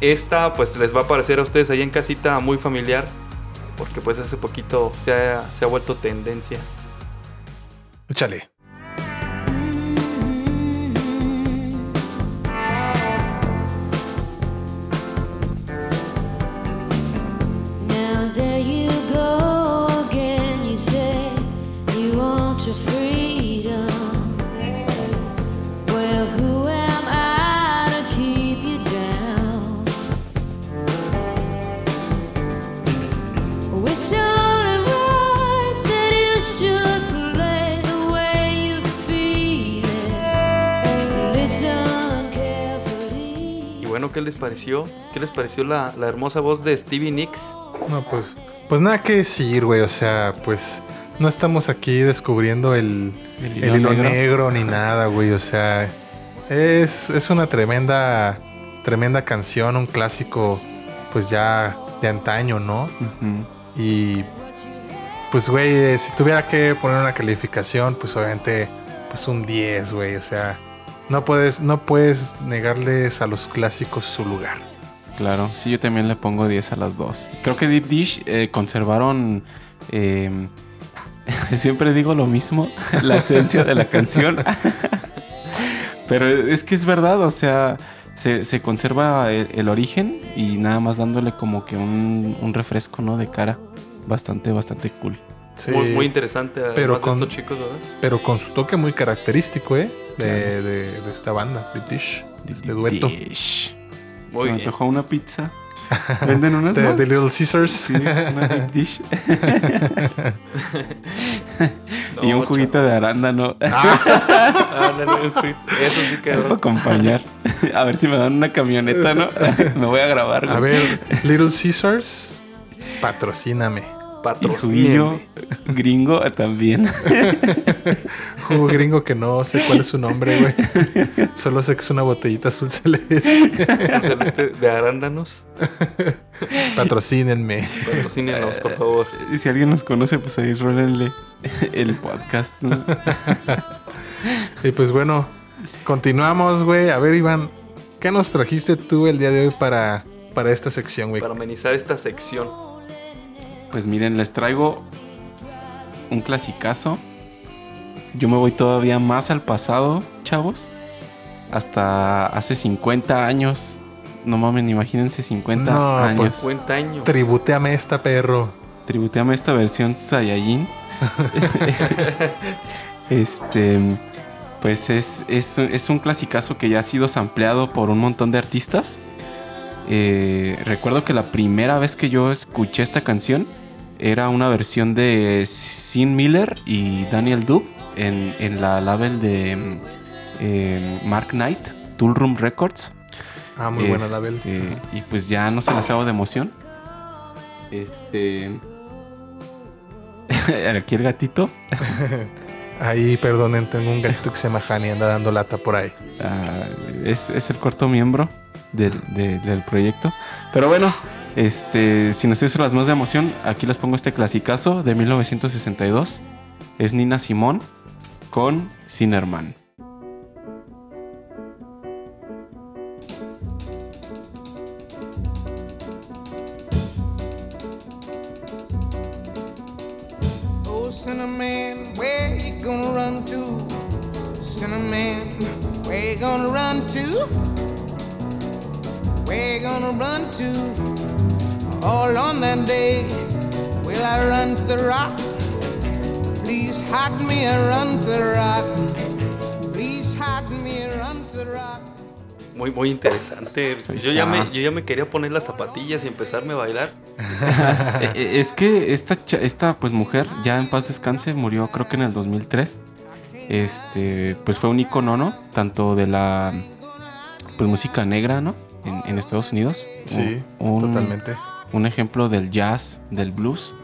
S7: esta pues les va a parecer a ustedes ahí en casita muy familiar. Porque pues hace poquito se ha, se ha vuelto tendencia.
S5: Échale.
S7: ¿Qué les pareció? ¿Qué les pareció la, la hermosa voz de Stevie Nicks?
S5: No, pues, pues nada que decir, güey. O sea, pues no estamos aquí descubriendo el,
S6: El
S5: el
S6: hilo
S5: negro.
S6: negro.
S5: ni nada, güey. O sea, es, es una tremenda, tremenda canción, un clásico, pues ya de antaño, ¿no? Y pues, güey, eh, si tuviera que poner una calificación, pues obviamente, pues un 10, güey. O sea, no puedes, no puedes negarles a los clásicos su lugar.
S6: Claro, sí, yo también le pongo 10 a las dos. Creo que Deep Dish eh, conservaron. eh, [laughs] siempre digo lo mismo, [laughs] la esencia de la canción. [laughs] Pero es que es verdad, o sea, se, se conserva el, el origen y nada más dándole como que un, un refresco, ¿no? De cara. Bastante, bastante cool.
S5: Sí,
S7: Muy, muy interesante,
S5: pero
S7: de
S5: con-
S7: estos chicos, ¿verdad?
S5: pero con su toque muy característico, ¿eh? De, de- de esta banda, Deep Dish, de este dueto.
S6: Dish.
S7: Muy
S6: se me
S7: bien.
S6: antojó una pizza. ¿Venden unas [laughs]
S5: De, de Little Caesars.
S6: Sí, una deep [laughs] dish.
S7: No, [laughs]
S6: y un juguito de arándano.
S7: Juguito. Eso sí
S6: Para
S7: quedó.
S6: acompañar. A ver si me dan una camioneta, ¿no? me voy a grabar.
S5: A ver, Little Caesars, patrocíname.
S7: Patrocinio.
S6: gringo también. [laughs]
S5: Jugo gringo que no sé cuál es su nombre, güey. Solo sé que es una botellita azul celeste.
S7: celeste de arándanos. [laughs]
S5: Patrocínenme.
S7: Patrocínenos, por favor.
S6: Y si alguien nos conoce, pues ahí rólenle el podcast. ¿no? [laughs]
S5: Y pues bueno, continuamos, güey. A ver, Iván, ¿qué nos trajiste tú el día de hoy para, para esta sección, güey?
S7: Para amenizar esta sección.
S6: Pues miren, les traigo un clasicazo. Yo me voy todavía más al pasado, chavos. Hasta hace 50 años. No mames, imagínense 50
S5: No,
S6: años.
S5: pues,
S7: 50 años.
S5: Tributeame esta perro.
S6: Tributeame esta versión Saiyajin. [laughs] este. Pues es, es, es un clasicazo que ya ha sido sampleado por un montón de artistas. Eh, recuerdo que la primera vez que yo escuché esta canción era una versión de Sin Miller y Daniel Dub en, en la label de mm, eh, Mark Knight, Tool Room Records.
S5: Ah, muy buena.
S6: Este, Y pues ya no se las hago de emoción. Este. [laughs] Aquí el gatito. [laughs]
S5: Ahí, perdonen, tengo un gatito que se llama Hani, anda dando lata por ahí.
S6: ah, es, es el cuarto miembro del, de- del proyecto. Pero bueno, este, sin ustedes las más de emoción, aquí les pongo este clasicazo de 1962. Es Nina Simón con Sinnerman.
S2: Oh, run to? Run to? Where you gonna run to? All on that day, will I run to the rock? Please hide me and run to the rock. Please hide me and run to the rock.
S7: Muy, muy interesante. Yo ya, me, yo ya me quería poner las zapatillas y empezarme a bailar. [laughs]
S6: Eh, eh, es que esta, cha- esta pues mujer, ya en paz descanse, murió creo que en el 2003. Este, pues fue un icono, ¿no? Tanto de la pues música negra, ¿no? En, en Estados Unidos.
S5: Sí,
S6: Un-
S5: totalmente.
S6: Un ejemplo del jazz, del blues.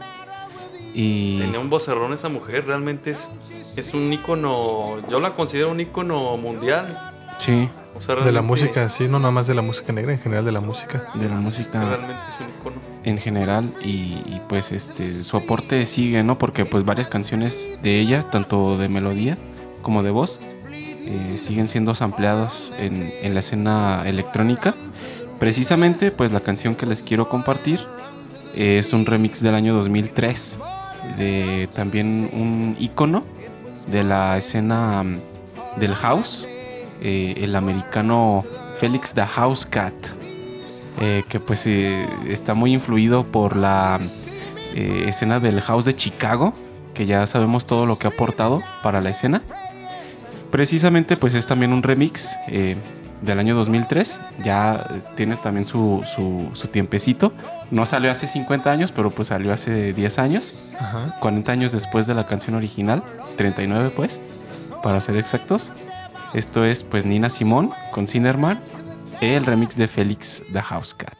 S6: Y
S7: Tenía un vocerrón esa mujer. Realmente es, es un ícono. Yo la considero un ícono mundial.
S6: sí,
S7: O sea,
S5: De la música en sí, no nada más de la música negra, en general de la música.
S6: de la música
S7: Realmente es un ícono.
S6: en general y, y, pues este su aporte sigue, ¿no? Porque pues varias canciones de ella, tanto de melodía como de voz, eh, siguen siendo sampleados en, la escena electrónica. Precisamente pues la canción que les quiero compartir es un remix del año 2003 de también un icono de la escena mm, del house, eh, el americano Félix the House Cat eh, que pues está muy influido por la escena del house de Chicago, que ya sabemos todo lo que ha aportado para la escena. Precisamente pues es también un remix eh, del año 2003, ya eh, tiene también su, su, su tiempecito. No salió hace 50 años, pero pues salió hace 10 años,
S5: Ajá.
S6: 40 años después de la canción original, 39 pues, para ser exactos. Esto es pues Nina Simón con Cinerman, el remix de Félix the House Cat.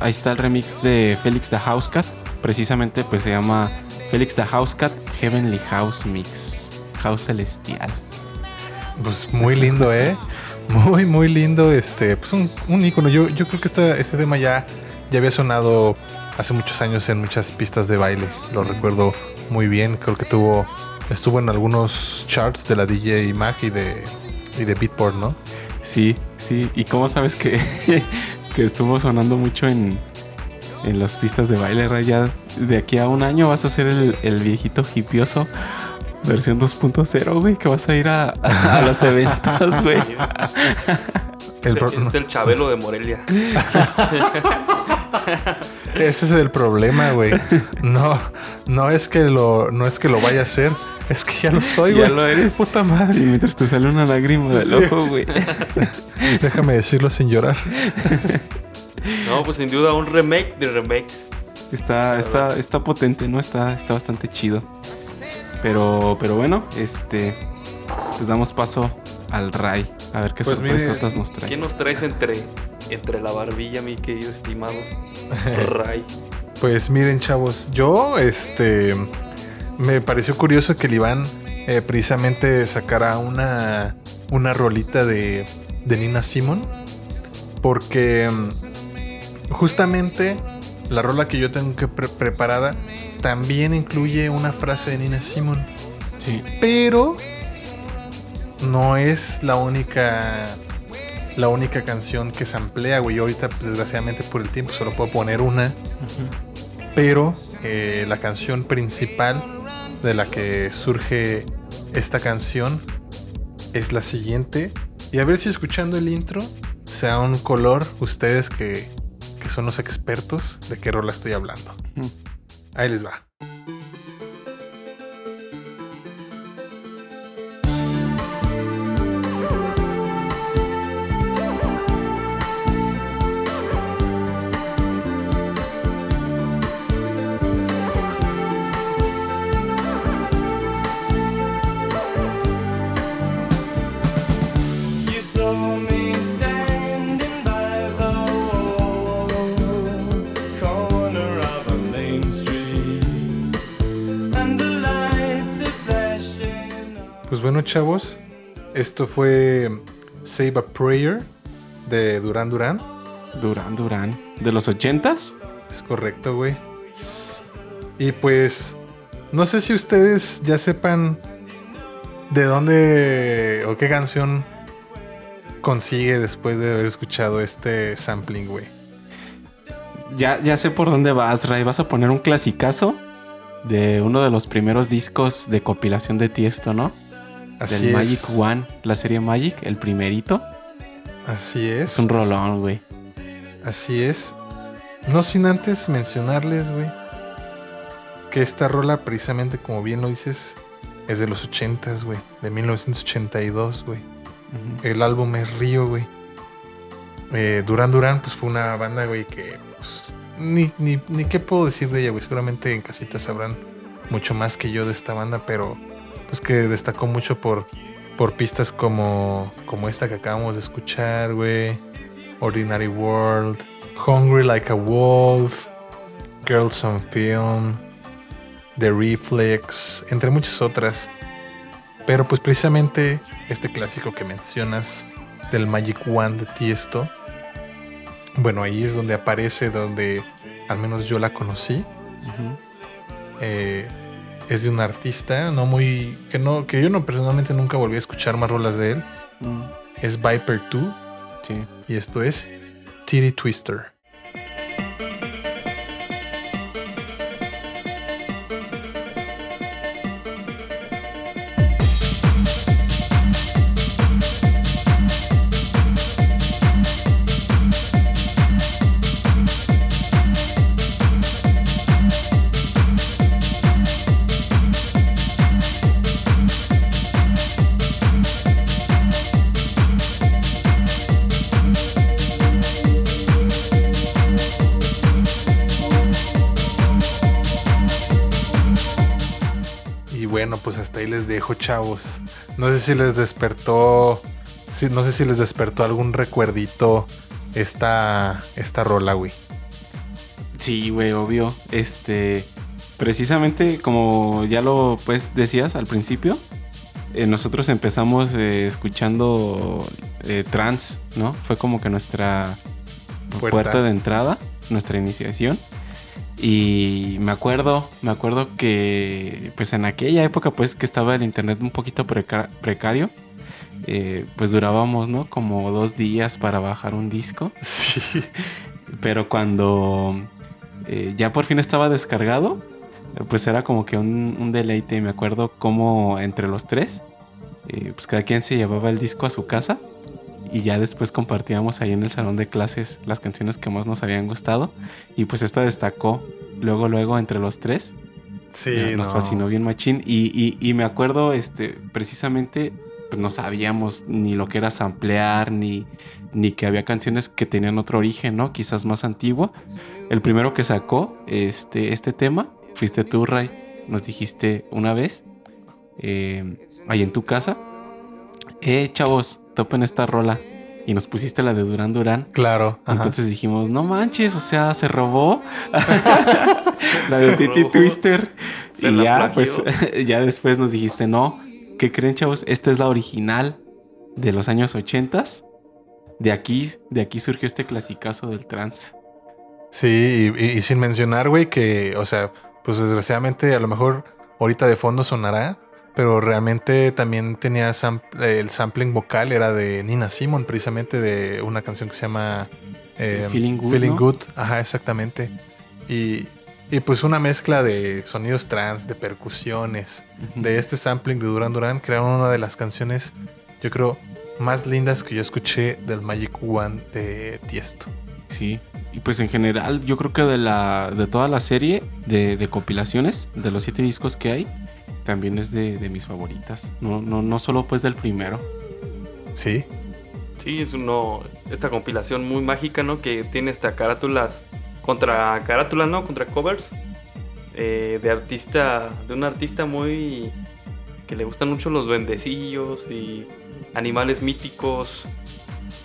S6: Ahí está el remix de Félix the House Cat. Precisamente, pues se llama Félix the House Cat Heavenly House Mix. House Celestial.
S5: Pues muy lindo, ¿eh? Muy, muy lindo. Este, pues un, un ícono. Yo, yo creo que esta, este tema ya, ya había sonado hace muchos años en muchas pistas de baile. Lo recuerdo muy bien. Creo que tuvo, estuvo en algunos charts de la DJ Mag y de, y de Beatport, ¿no?
S6: Sí, sí. ¿Y cómo sabes que, que estuvo sonando mucho en, en las pistas de baile, Ray? Ya de aquí a un año vas a ser el, el viejito hipioso versión 2.0, güey, que vas a ir a, a los [laughs] eventos, güey. [laughs]
S5: El
S7: es, el, es el Chabelo de Morelia. [laughs]
S5: Ese es el problema, güey. No, no es que lo, no es que lo vaya a hacer, es que ya lo soy,
S6: Ya
S5: güey.
S6: lo eres.
S5: Puta
S6: Y
S5: madre.
S6: mientras te sale una lágrima del
S5: Sí.
S6: ojo, güey. [laughs]
S5: Déjame decirlo sin llorar.
S7: No, pues sin duda un remake de remakes.
S6: Está, está, está potente, ¿no? Está, está bastante chido. Pero, pero bueno, este. Pues damos paso al Ray. A ver qué
S5: Pues
S6: sorpresotas nos trae.
S7: ¿Qué nos traes entre, entre la barbilla, mi querido estimado [laughs] Ray?
S5: Pues miren, chavos, yo este me pareció curioso que el Iván eh, precisamente sacara una, una rolita de, de Nina Simon. Porque mm, justamente la rola que yo tengo que pre- preparada también incluye una frase de Nina Simon.
S6: Sí.
S5: Pero no es la única la única canción que se emplea, güey. Yo ahorita, pues, desgraciadamente por el tiempo, solo puedo poner una. Pero eh, la canción principal de la que surge esta canción es la siguiente. Y a ver si escuchando el intro se da un color ustedes que, que son los expertos de qué rola estoy hablando. Ahí les va. Chavos, esto fue Save a Prayer de Duran Duran.
S6: Durán, Durán. ¿De los ochentas?
S5: Es correcto, güey. Y pues, no sé si ustedes ya sepan de dónde o qué canción consigue después de haber escuchado este sampling, güey.
S6: Ya, ya sé por dónde vas, Ray. Vas a poner un clasicazo de uno de los primeros discos de compilación de Tiesto, ¿no?
S5: Así
S6: Del
S5: es.
S6: Magic One, la serie Magic, el primerito.
S5: Así es.
S6: Es un rolón, güey.
S5: Así es. No sin antes mencionarles, güey, que esta rola, precisamente como bien lo dices, es de los 80s, güey, de 1982, güey. El álbum es Río, güey. Eh, Duran Duran, pues fue una banda, güey, que pues, ni, ni, ni qué puedo decir de ella, güey. Seguramente en casita sabrán mucho más que yo de esta banda, pero pues que destacó mucho por, por pistas como, como esta que acabamos de escuchar, güey. Ordinary World, Hungry Like a Wolf, Girls on Film, The Reflex, entre muchas otras. Pero pues precisamente este clásico que mencionas del Magic Wand de Tiesto, bueno, ahí es donde aparece, donde al menos yo la conocí. Eh, es de un artista, no muy. que no, que yo no personalmente nunca volví a escuchar más rolas de él.
S6: Mm,
S5: Es Viper 2
S6: sí.
S5: y esto es Titty Twister. Bueno, pues hasta ahí les dejo, chavos. No sé si les despertó. sí, no sé si les despertó algún recuerdito esta, esta rola, güey.
S6: Sí, güey, obvio. Este, precisamente como ya lo pues decías al principio, eh, nosotros empezamos eh, escuchando eh, trance, ¿no? Fue como que nuestra
S5: Puerta.
S6: puerta. de entrada, nuestra iniciación. Y me acuerdo, me acuerdo que pues en aquella época pues que estaba el internet un poquito preca- precario, eh, pues durábamos, ¿no? Como dos días para bajar un disco. [laughs]
S5: Sí.
S6: Pero cuando eh, ya por fin estaba descargado, pues era como que un, un deleite. Me acuerdo cómo entre los tres, eh, pues cada quien se llevaba el disco a su casa y ya después compartíamos ahí en el salón de clases las canciones que más nos habían gustado. Y pues esta destacó luego, luego entre los tres.
S5: Sí,
S6: nos
S5: no.
S6: fascinó bien machín. Y, y- y me acuerdo, este, precisamente, pues no sabíamos ni lo que era samplear, ni, ni que había canciones que tenían otro origen, ¿no? Quizás más antiguo. El primero que sacó este, este tema fuiste tú, Ray. Nos dijiste una vez, eh, ahí en tu casa, eh, chavos, topen esta rola. Y nos pusiste la de Durán Durán.
S5: Claro. ajá.
S6: Entonces dijimos, no manches, o sea, se robó [laughs] la de Titi. Twister.
S7: Se
S6: y ya,
S7: plagió.
S6: pues, [laughs] ya después nos dijiste, no, ¿qué creen, chavos? Esta es la original de los años 80 De aquí, de aquí surgió este clasicazo del trance.
S5: Sí, y, y- y sin mencionar, güey, que, o sea, pues desgraciadamente a lo mejor ahorita de fondo sonará, pero realmente también tenía el sampling vocal, era de Nina Simon, precisamente de una canción que se llama eh,
S6: Feeling Good,
S5: Feeling
S6: ¿no?
S5: Good. Ajá, exactamente. Y, y pues una mezcla de sonidos trans, de percusiones, de este sampling de Duran Duran, crearon una de las canciones, yo creo, más lindas que yo escuché del Magic One de Tiesto.
S6: Sí. Y pues en general, yo creo que de la de toda la serie de, de compilaciones, de los siete discos que hay, también es de, de mis favoritas. No, no, no solo pues del primero.
S5: Sí,
S7: Sí, es uno. Esta compilación muy mágica, ¿no? Que tiene hasta carátulas. Contra carátulas, ¿no? Contra covers. eh, de artista. De un artista muy. Que le gustan mucho los duendecillos y animales míticos.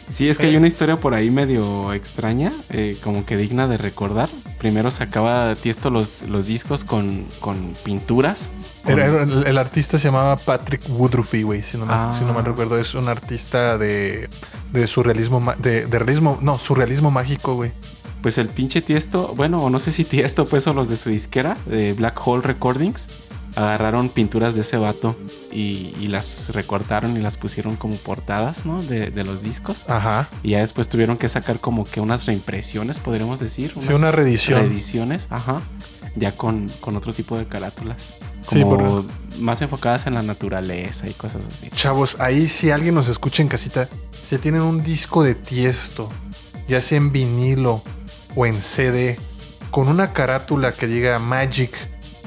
S6: Sí, es que hay una historia por ahí medio extraña, eh, como que digna de recordar. Primero sacaba Tiesto los, los discos con, con pinturas. con-
S5: Era- era- el, el artista se llamaba Patrick Woodruffy, güey, si no, me,
S6: Ah.
S5: si no mal recuerdo. Es un artista de, de surrealismo, de, de realismo, no, surrealismo mágico, güey.
S6: Pues el pinche Tiesto, bueno, o no sé si Tiesto, pues, o los de su disquera, de Black Hole Recordings, agarraron pinturas de ese vato y, y las recortaron y las pusieron como portadas, ¿no? De, de los discos.
S5: Ajá.
S6: Y ya después tuvieron que sacar como que unas reimpresiones, podríamos decir.
S5: Sí, una reedición.
S6: Reediciones, ajá. Ya con, con otro tipo de carátulas.
S5: Sí,
S6: Como
S5: por-
S6: más enfocadas en la naturaleza y cosas así.
S5: Chavos, ahí si alguien nos escucha en casita, si tienen un disco de tiesto, ya sea en vinilo o en CD, con una carátula que diga Magic,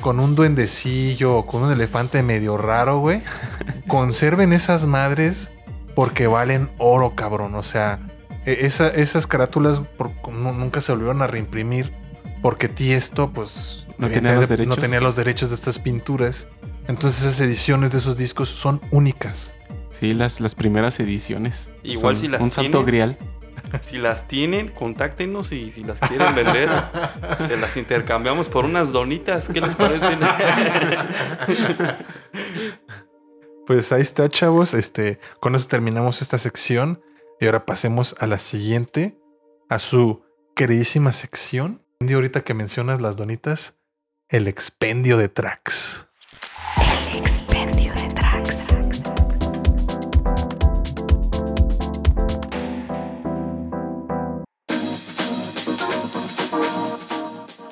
S5: con un duendecillo o con un elefante medio raro, güey, [laughs] conserven esas madres porque valen oro, cabrón. O sea, e- esa- esas carátulas por- nunca se volvieron a reimprimir. porque Tiesto, pues,
S6: No tenía los derechos.
S5: no tenía los derechos de estas pinturas. Entonces esas ediciones de esos discos son únicas.
S6: Sí, las, las primeras ediciones.
S7: Igual
S6: Son
S7: si las
S6: Un santo grial.
S7: Si las tienen, contáctenos y si las quieren vender, se las intercambiamos por unas donitas. ¿Qué les parecen? [laughs]
S5: Pues ahí está, chavos. Este, con eso terminamos esta sección. Y ahora pasemos a la siguiente, a su queridísima sección. Y ahorita que mencionas las donitas, el expendio de tracks.
S4: El expendio de tracks.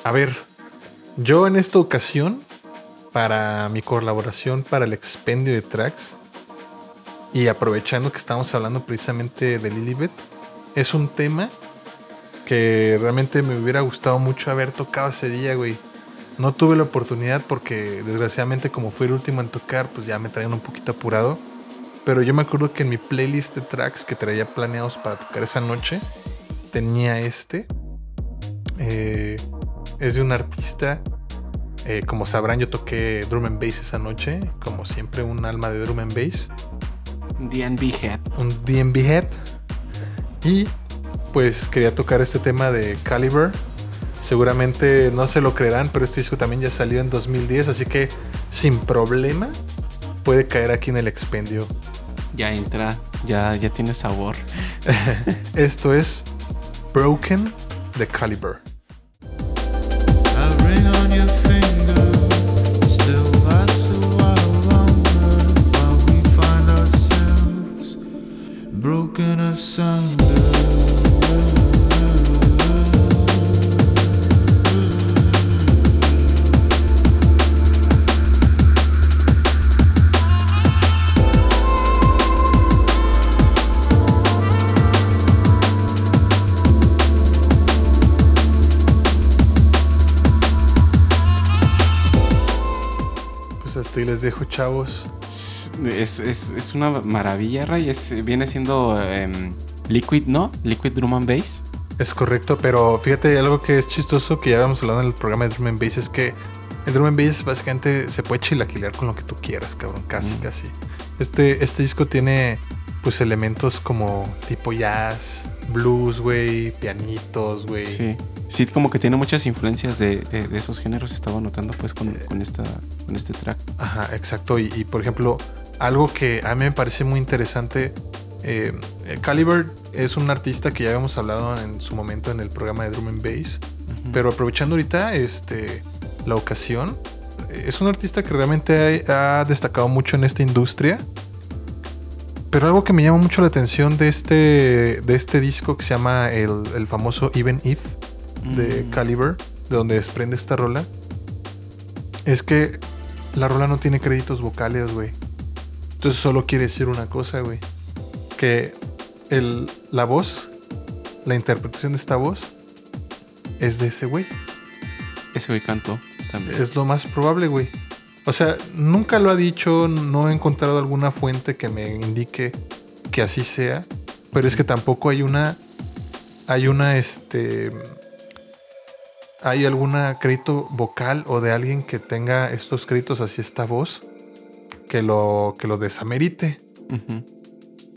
S5: A ver, yo en esta ocasión, para mi colaboración para el expendio de tracks, y aprovechando que estamos hablando precisamente de Lilibet, es un tema que realmente me hubiera gustado mucho haber tocado ese día, güey. No tuve la oportunidad porque desgraciadamente como fui el último en tocar, pues ya me traían un poquito apurado. Pero yo me acuerdo que en mi playlist de tracks que traía planeados para tocar esa noche, tenía este. Eh, es de un artista. eh, como sabrán, yo toqué drum and bass esa noche. Como siempre, un alma de drum and bass.
S6: DNB Head.
S5: Un DMV Head. Y pues quería tocar este tema de Caliber. Seguramente no se lo creerán, pero este disco también ya salió en 2010. Así que sin problema puede caer aquí en el expendio.
S6: Ya entra, ya, ya tiene sabor. [laughs]
S5: Esto es Broken de Caliber.
S8: Broken asunder.
S5: Ahí les dejo, chavos.
S6: Es, es, es una maravilla, Ray. Es, viene siendo em, Liquid, ¿no? Liquid Drum and Bass.
S5: Es correcto, pero fíjate, algo que es chistoso que ya habíamos hablado en el programa de Drum and Bass es que el Drum and Bass básicamente se puede chilaquilear con lo que tú quieras, cabrón, casi,
S6: Mm.
S5: casi. Este, este disco tiene pues elementos como tipo jazz, blues, güey, pianitos, güey.
S6: Sí. Sí, como que tiene muchas influencias de, de- de esos géneros. Estaba notando pues con, con, esta, con este track.
S5: Ajá, exacto. Y, y, por ejemplo, algo que a mí me parece muy interesante. eh, Caliber es un artista que ya habíamos hablado en su momento en el programa de Drum and Bass. Pero aprovechando ahorita este, la ocasión, eh, es un artista que realmente ha, ha destacado mucho en esta industria. Pero algo que me llama mucho la atención de este, de este disco que se llama el, el famoso Even If de
S6: Mm.
S5: Caliber, de donde desprende esta rola, es que la rola no tiene créditos vocales, güey. Entonces solo quiere decir una cosa, güey. Que el, la voz, la interpretación de esta voz, es de ese güey.
S6: Ese güey cantó también.
S5: Es lo más probable, güey. O sea, nunca lo ha dicho, no he encontrado alguna fuente que me indique que así sea. Pero es que tampoco hay una. Hay una, este. Hay alguna crédito vocal o de alguien que tenga estos créditos así esta voz que lo, que lo desamerite.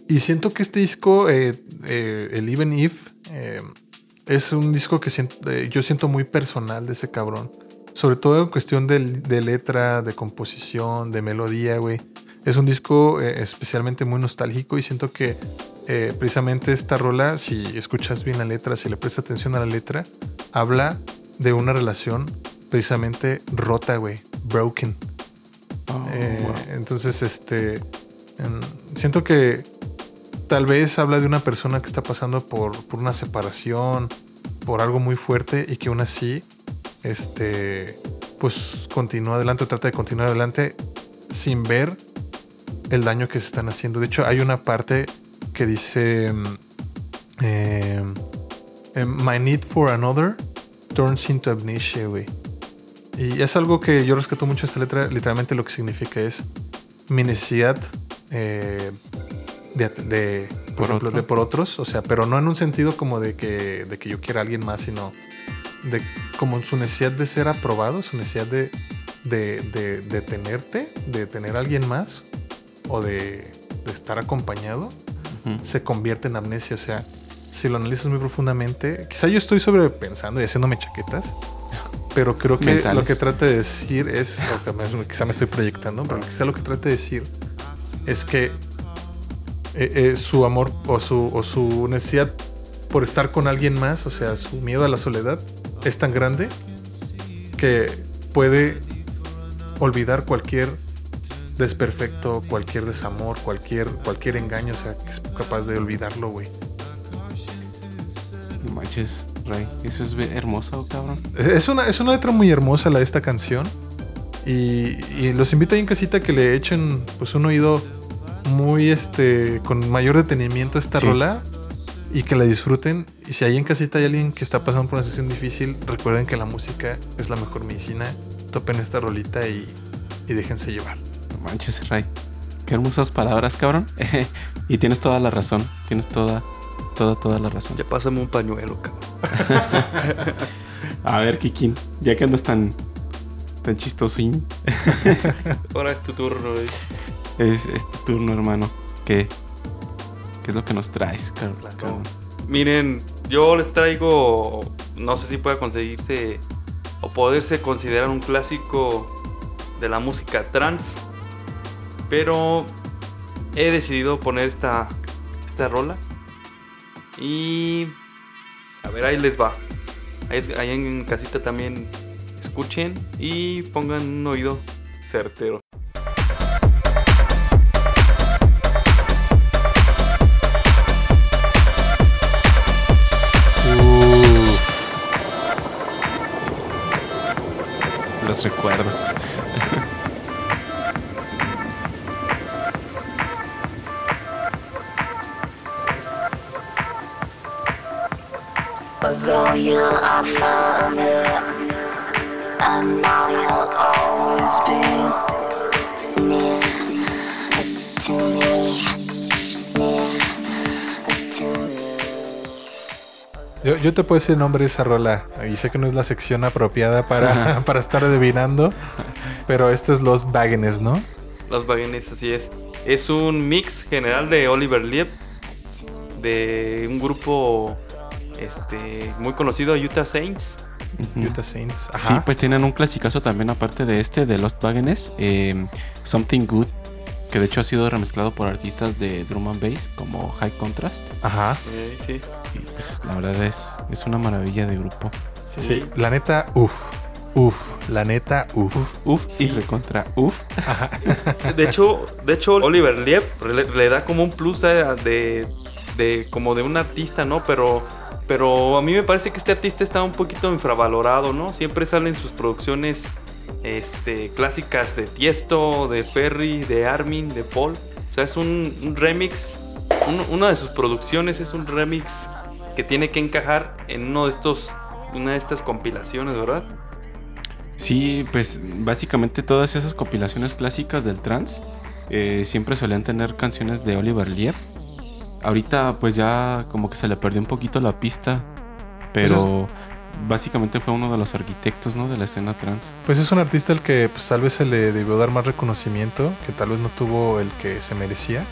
S5: Y siento que este disco, eh, eh, el Even If, eh, es un disco que siento- yo siento muy personal de ese cabrón. Sobre todo en cuestión de, de letra, de composición, de melodía, güey. Es un disco eh, especialmente muy nostálgico y siento que eh, precisamente esta rola, si escuchas bien la letra, si le prestas atención a la letra, habla de una relación precisamente rota, güey. Broken.
S6: Oh,
S5: Eh,
S6: wow.
S5: Entonces, este. siento que tal vez habla de una persona que está pasando por, por una separación, por algo muy fuerte y que aún así, este. Pues continúa adelante, trata de continuar adelante sin ver el daño que se están haciendo. De hecho, hay una parte que dice. em, em, em, My need for another turns into amnesia, güey. Y es algo que yo rescato mucho esta letra. Literalmente lo que significa es mi necesidad eh, de, de, por,
S6: ¿Por
S5: ejemplo, de por otros. O sea, pero no en un sentido como de que, de que yo quiera a alguien más, sino de como su necesidad de ser aprobado, su necesidad de, de, de, de tenerte, de tener a alguien más o de, estar acompañado, se convierte en amnesia. O sea, si lo analizas muy profundamente, quizá yo estoy sobrepensando y haciéndome chaquetas, [laughs] pero creo que
S6: Mentales.
S5: lo que trata de decir es, o quizá me estoy proyectando, pero quizá lo que trata de decir es que eh, eh, su amor o su, o su necesidad por estar con alguien más, o sea, su miedo a la soledad, es tan grande que puede olvidar cualquier desperfecto, cualquier desamor, cualquier, cualquier engaño, o sea, que es capaz de olvidarlo, güey.
S6: No manches, Ray. Eso es hermoso, cabrón.
S5: Es una, es una letra muy hermosa la de esta canción. Y, y los invito ahí en casita que le echen pues un oído muy este con mayor detenimiento a esta
S6: Sí.
S5: rola y que la disfruten. Y si ahí en casita hay alguien que está pasando por una sesión difícil, recuerden que la música es la mejor medicina. Topen esta rolita y, y déjense llevar.
S6: No manches, Ray. Qué hermosas palabras, cabrón. [laughs] y tienes toda la razón. Tienes toda, toda, toda la razón.
S7: Ya pásame un pañuelo, cabrón. [laughs]
S6: A ver, Kikín. Ya que andas tan, tan chistosín.
S7: Ahora es tu turno, güey. [laughs]
S6: Es, es tu turno, hermano. ¿Qué, ¿Qué es lo que nos traes, cabrón?
S7: Miren, yo les traigo, no sé si pueda conseguirse o poderse considerar un clásico de la música trans, pero he decidido poner esta, esta rola y a ver, ahí les va. Ahí, ahí en casita también escuchen y pongan un oído certero.
S6: Los recuerdos.
S4: Although you are I know you'll always be near to me,
S5: Yo, yo te puedo decir el nombre de esa rola. Y sé que no es la sección apropiada para, [laughs] para estar adivinando. Pero esto es Los Baggins, ¿no?
S7: Los Baguenes, así es. Es un mix general de Oliver Lieb, de un grupo este, muy conocido, Utah Saints.
S5: Utah Saints. Ajá.
S6: Sí, pues tienen un clasicazo también aparte de este, de Lost Wagones, eh, Something Good, que de hecho ha sido remezclado por artistas de drum and bass como High Contrast.
S5: Ajá.
S7: Eh, sí.
S6: Y pues la verdad es, es una maravilla de grupo.
S5: Sí. La neta, uff. Uff. La neta, uff.
S6: Uf, y recontra, uf.
S7: De hecho, de hecho Oliver Lieb le, le da como un plus a- de, de como de un artista, ¿no? Pero pero a mí me parece que este artista está un poquito infravalorado, ¿no? Siempre salen sus producciones este, clásicas de Tiesto, de Ferry, de Armin, de Paul. O sea, es un, un remix. un- una de sus producciones es un remix que tiene que encajar en uno de estos, una de estas compilaciones, ¿verdad?
S6: Sí, pues básicamente todas esas compilaciones clásicas del trance eh, siempre solían tener canciones de Oliver Lieb. Ahorita pues ya como que se le perdió un poquito la pista, pero básicamente fue uno de los arquitectos ¿no? de la escena trance.
S5: Pues es un artista al que pues, tal vez se le debió dar más reconocimiento, que tal vez no tuvo el que se merecía.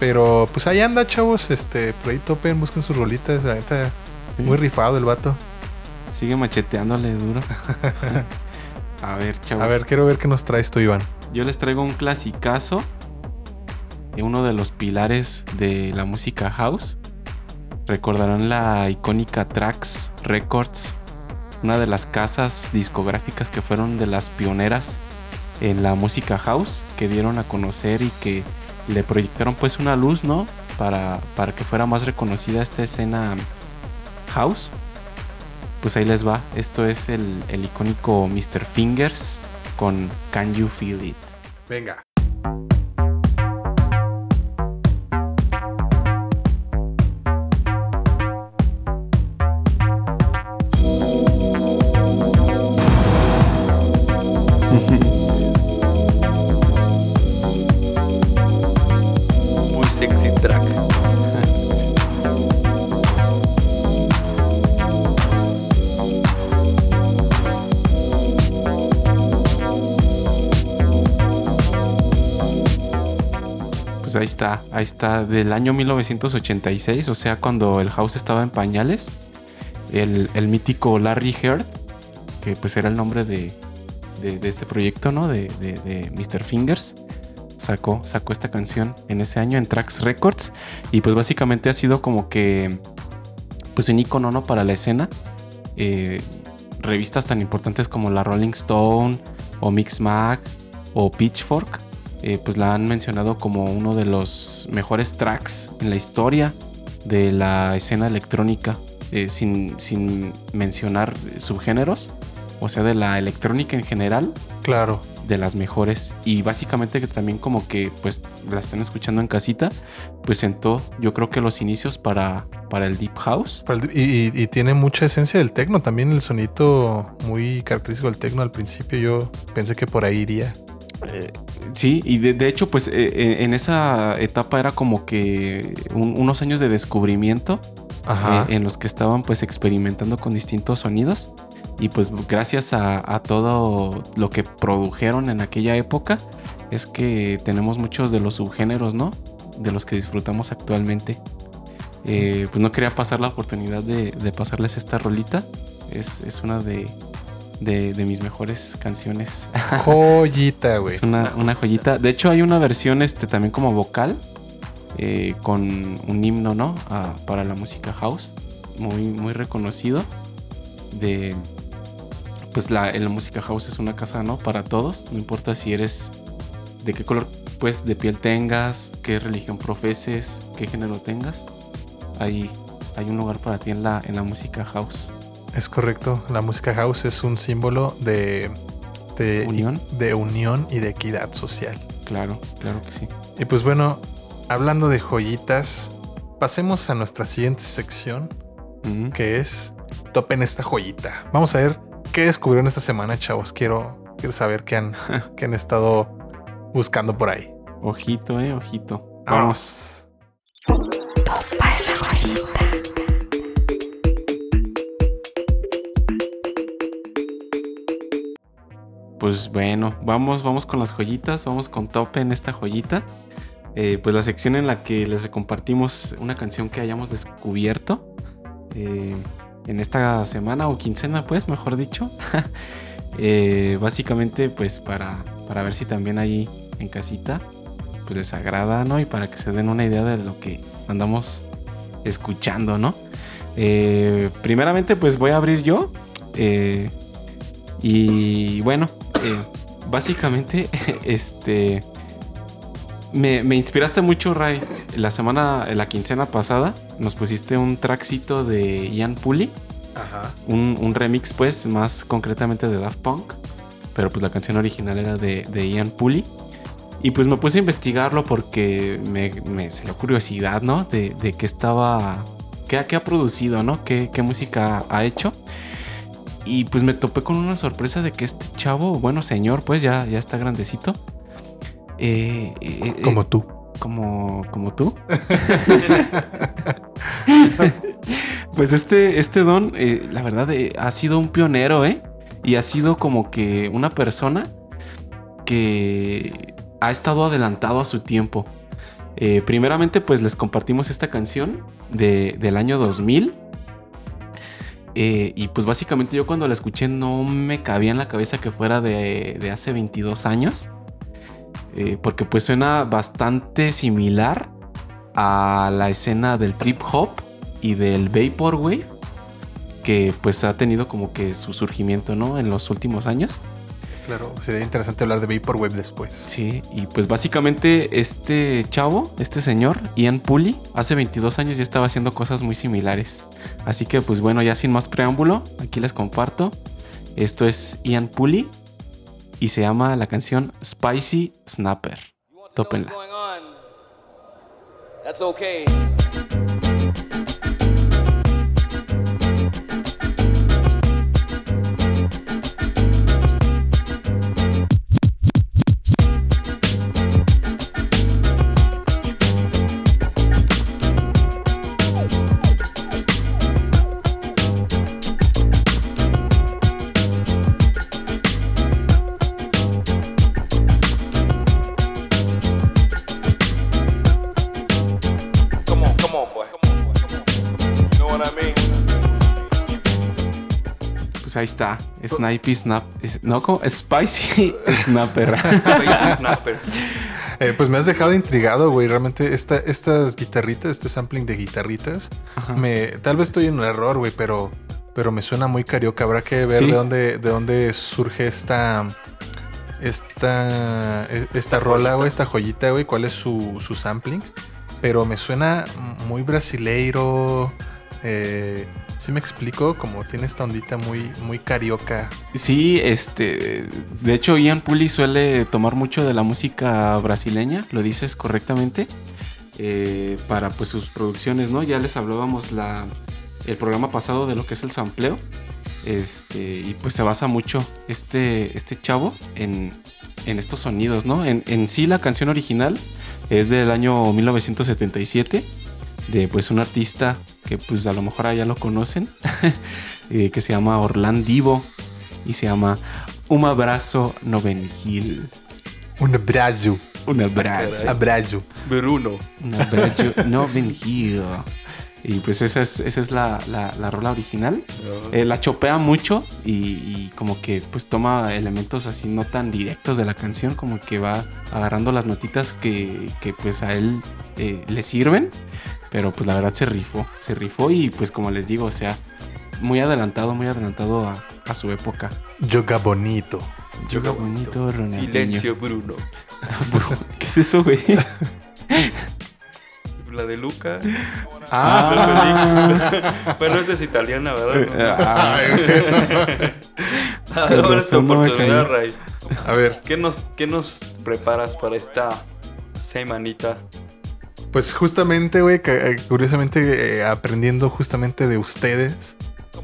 S5: Pero pues ahí anda, chavos. Este, por ahí topen, busquen sus rolitas. La neta, muy rifado el vato.
S6: Sigue macheteándole duro. [laughs] A ver, chavos.
S5: A ver, quiero ver qué nos traes tú, Iván.
S6: Yo les traigo un clasicazo de uno de los pilares de la música house. Recordarán la icónica Trax Records, una de las casas discográficas que fueron de las pioneras en la música house, que dieron a conocer y que le proyectaron pues una luz, ¿no? Para, para que fuera más reconocida esta escena house. Pues ahí les va. Esto es el, el icónico Mr. Fingers con Can You Feel It.
S5: Venga.
S6: Ahí está, ahí está, del año 1986, o sea, cuando el house estaba en pañales, el, mítico Larry Heard, que pues era el nombre de, este proyecto, ¿no? De Mr. Fingers, sacó, sacó esta canción en ese año en Trax Records, y pues básicamente ha sido como que, pues un icono, ¿no? Para la escena. Eh, revistas tan importantes como la Rolling Stone o Mix Mag o Pitchfork, eh, pues la han mencionado como uno de los mejores tracks en la historia de la escena electrónica, eh, sin, sin mencionar subgéneros, o sea, de la electrónica en general,
S5: Claro.
S6: de las mejores. Y básicamente que también como que pues la están escuchando en casita, pues sentó yo creo que los inicios para, para el Deep House.
S5: Y tiene mucha esencia del tecno. También el sonito muy característico del tecno. Al principio yo pensé que por ahí iría.
S6: Eh, sí, y de, de hecho, pues eh, en esa etapa era como que un- unos años de descubrimiento
S5: Ajá.
S6: eh, en los que estaban pues experimentando con distintos sonidos. Y pues gracias a, a todo lo que produjeron en aquella época, es que tenemos muchos de los subgéneros, ¿no? De los que disfrutamos actualmente. Eh, pues no quería pasar la oportunidad de, de pasarles esta rolita. Es, es una de, de, de mis mejores canciones. [laughs]
S5: Joyita, güey.
S6: Es una, una joyita. De hecho, hay una versión este, también como vocal eh, con un himno, ¿no? Ah, para la música house. Muy, muy reconocido. De. Pues la, la música house es una casa, ¿no? Para todos. No importa si eres. de qué color pues de piel tengas, qué religión profeses, qué género tengas. Hay, hay un lugar para ti en la, en la música house.
S5: Es correcto. La música house es un símbolo de, de
S6: Unión.
S5: de unión y de equidad social.
S6: Claro, claro que sí.
S5: Y pues bueno, hablando de joyitas, pasemos a nuestra siguiente sección,
S6: Mm.
S5: que es topen esta joyita. Vamos a ver qué descubrieron esta semana, chavos. Quiero, quiero saber qué han, [laughs] qué han estado buscando por ahí.
S6: Ojito, eh, ojito. Vamos.
S4: Topa esa joyita.
S6: Pues bueno, vamos, vamos con las joyitas, vamos con tope en esta joyita. Eh, pues la sección en la que les compartimos una canción que hayamos descubierto eh, en esta semana o quincena, pues, mejor dicho. [laughs] Eh, básicamente, pues para, para ver si también ahí en casita, pues les agrada, ¿no? Y para que se den una idea de lo que andamos escuchando, ¿no? Eh, primeramente, pues voy a abrir yo. y bueno, eh, básicamente, [laughs] este. Me, me inspiraste mucho, Ray. La semana, la quincena pasada, nos pusiste un trackcito de Ian Pulley.
S5: Ajá.
S6: Un, un remix, pues, más concretamente de Daft Punk. Pero pues la canción original era de, de Ian Pulley. Y pues me puse a investigarlo porque me, me salió curiosidad, ¿no? De, de qué estaba. Qué, qué ha producido, ¿no? ¿Qué, qué música ha hecho. Y pues me topé con una sorpresa de que este chavo, bueno, señor, pues ya, ya está grandecito. Eh, eh, eh,
S5: Como tú.
S6: como, como tú. [laughs] pues este, este don, eh, la verdad, eh, ha sido un pionero, ¿eh? Y ha sido como que una persona que ha estado adelantado a su tiempo. Eh, primeramente, pues les compartimos esta canción de- del año 2000. Eh, y pues básicamente yo cuando la escuché no me cabía en la cabeza que fuera de, de hace 22 años. Eh, porque pues suena bastante similar a la escena del trip hop y del vaporwave. Que pues ha tenido como que su surgimiento, ¿no? En los últimos años.
S5: Claro, sería interesante hablar de Vaporwave después.
S6: Sí, y pues básicamente este chavo, este señor, Ian Pulley, hace 22 años ya estaba haciendo cosas muy similares. Así que pues bueno, ya sin más preámbulo, aquí les comparto. Esto es Ian Pulley y se llama la canción Spicy Snapper. Tópenla.
S9: That's okay.
S6: Ahí está. Snipey Snap. No, ¿cómo? Spicy [laughs] Snapper.
S7: Space Snapper. [laughs]
S5: Eh, pues me has dejado intrigado, güey. Realmente esta, estas guitarritas, este sampling de guitarritas, me, tal vez estoy en un error, güey, pero, pero me suena muy carioca. Habrá que ver
S6: Sí.
S5: de dónde, de dónde surge esta, esta, e- esta rola, güey, esta joyita, güey. ¿Cuál es su, su sampling? Pero me suena muy brasileiro. Eh, ¿Sí me explico? Como tiene esta ondita muy, muy carioca.
S6: Sí, este. De hecho, Ian Puli suele tomar mucho de la música brasileña, lo dices correctamente. eh, para pues sus producciones, ¿no? Ya les hablábamos la, el programa pasado de lo que es el sampleo. Este, y pues se basa mucho este, este chavo en, en estos sonidos, ¿no? En, en sí la canción original es del año 1977 de pues un artista que pues a lo mejor ya lo conocen, [laughs] eh, que se llama Orlandivo y se llama Un abrazo novenil.
S5: Un abrazo.
S6: Un abrazo.
S5: Abrazo.
S7: Bruno.
S6: Un abrazo novenil. Y pues esa es, esa es la, la- la rola original. Eh, la chopea mucho y, y como que pues toma elementos así no tan directos de la canción, como que va agarrando las notitas que, que, pues a él eh, le sirven. Pero pues la verdad se rifó, se rifó y pues como les digo, o sea, muy adelantado, muy adelantado a, a su época.
S5: Yoga bonito.
S6: Yoga bonito, Ronaldinho.
S7: Silencio, Bruno. [laughs]
S6: ¿Qué es eso, güey?
S7: La de Luca.
S6: Ah. [laughs]
S7: bueno, esa es italiana, ¿verdad?
S6: Ah, [laughs]
S7: Ahora es tu oportunidad. Ray.
S5: A ver,
S7: ¿Qué nos, ¿Qué nos preparas para esta semanita?
S5: Pues justamente, güey, eh, curiosamente eh, aprendiendo justamente de ustedes.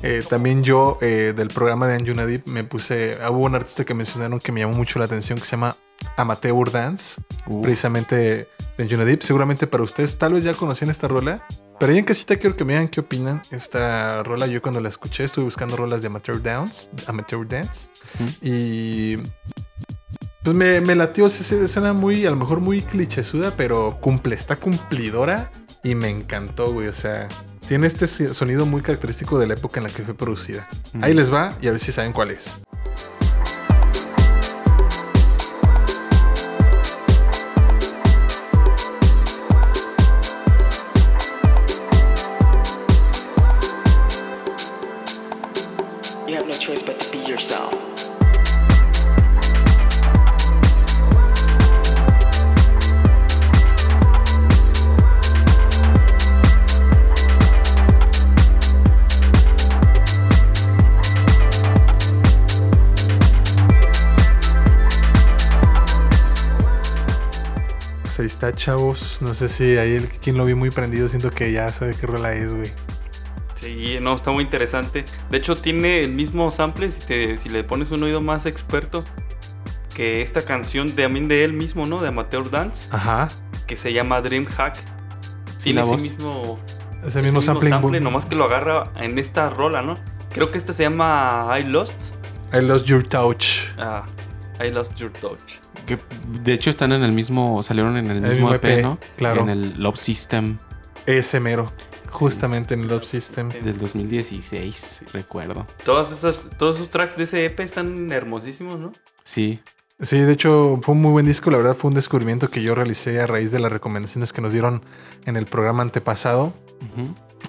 S5: eh, también yo eh, del programa de Anjunadip me puse. ah, Hubo un artista que mencionaron que me llamó mucho la atención que se llama Amateur Dance.
S6: Uh.
S5: Precisamente de Anjunadip. Seguramente para ustedes tal vez ya conocían esta rola. Pero ahí en casita quiero que me digan qué opinan. Esta rola yo cuando la escuché estuve buscando rolas de Amateur Dance. Amateur Dance. Y pues me, me latió, sí, suena muy, a lo mejor muy clichésuda, pero cumple, está cumplidora y me encantó, güey. O sea, tiene este sonido muy característico de la época en la que fue producida. Ahí les va y a ver si saben cuál es. Está, chavos. No sé si ahí el quien lo vi muy prendido, siento que ya sabe qué rola es, güey.
S7: Sí, no, está muy interesante. De hecho, tiene el mismo sample si, te- si le pones un oído más experto que esta canción también de él mismo, ¿no? De Amateur Dance,
S5: Ajá.
S7: que se llama Dream Hack. Tiene
S6: la
S7: ese
S6: voz.
S7: mismo,
S5: Ese mismo sampling.
S7: sample,
S5: boom.
S7: nomás que lo agarra en esta rola, ¿no? Creo que esta se llama I Lost.
S5: I lost your touch.
S7: Ah, I Lost Your Touch.
S6: Que de hecho están en el mismo, salieron en el mismo
S5: mismo
S6: EP,
S5: EP,
S6: ¿no?
S5: claro.
S6: En el Love System
S5: Ese mero. Justamente en el Love System.
S6: del 2016, recuerdo.
S7: Todas esas, todos esos tracks de ese EP están hermosísimos, ¿no?
S6: Sí.
S5: Sí, de hecho fue un muy buen disco, la verdad fue un descubrimiento que yo realicé a raíz de las recomendaciones que nos dieron en el programa antepasado.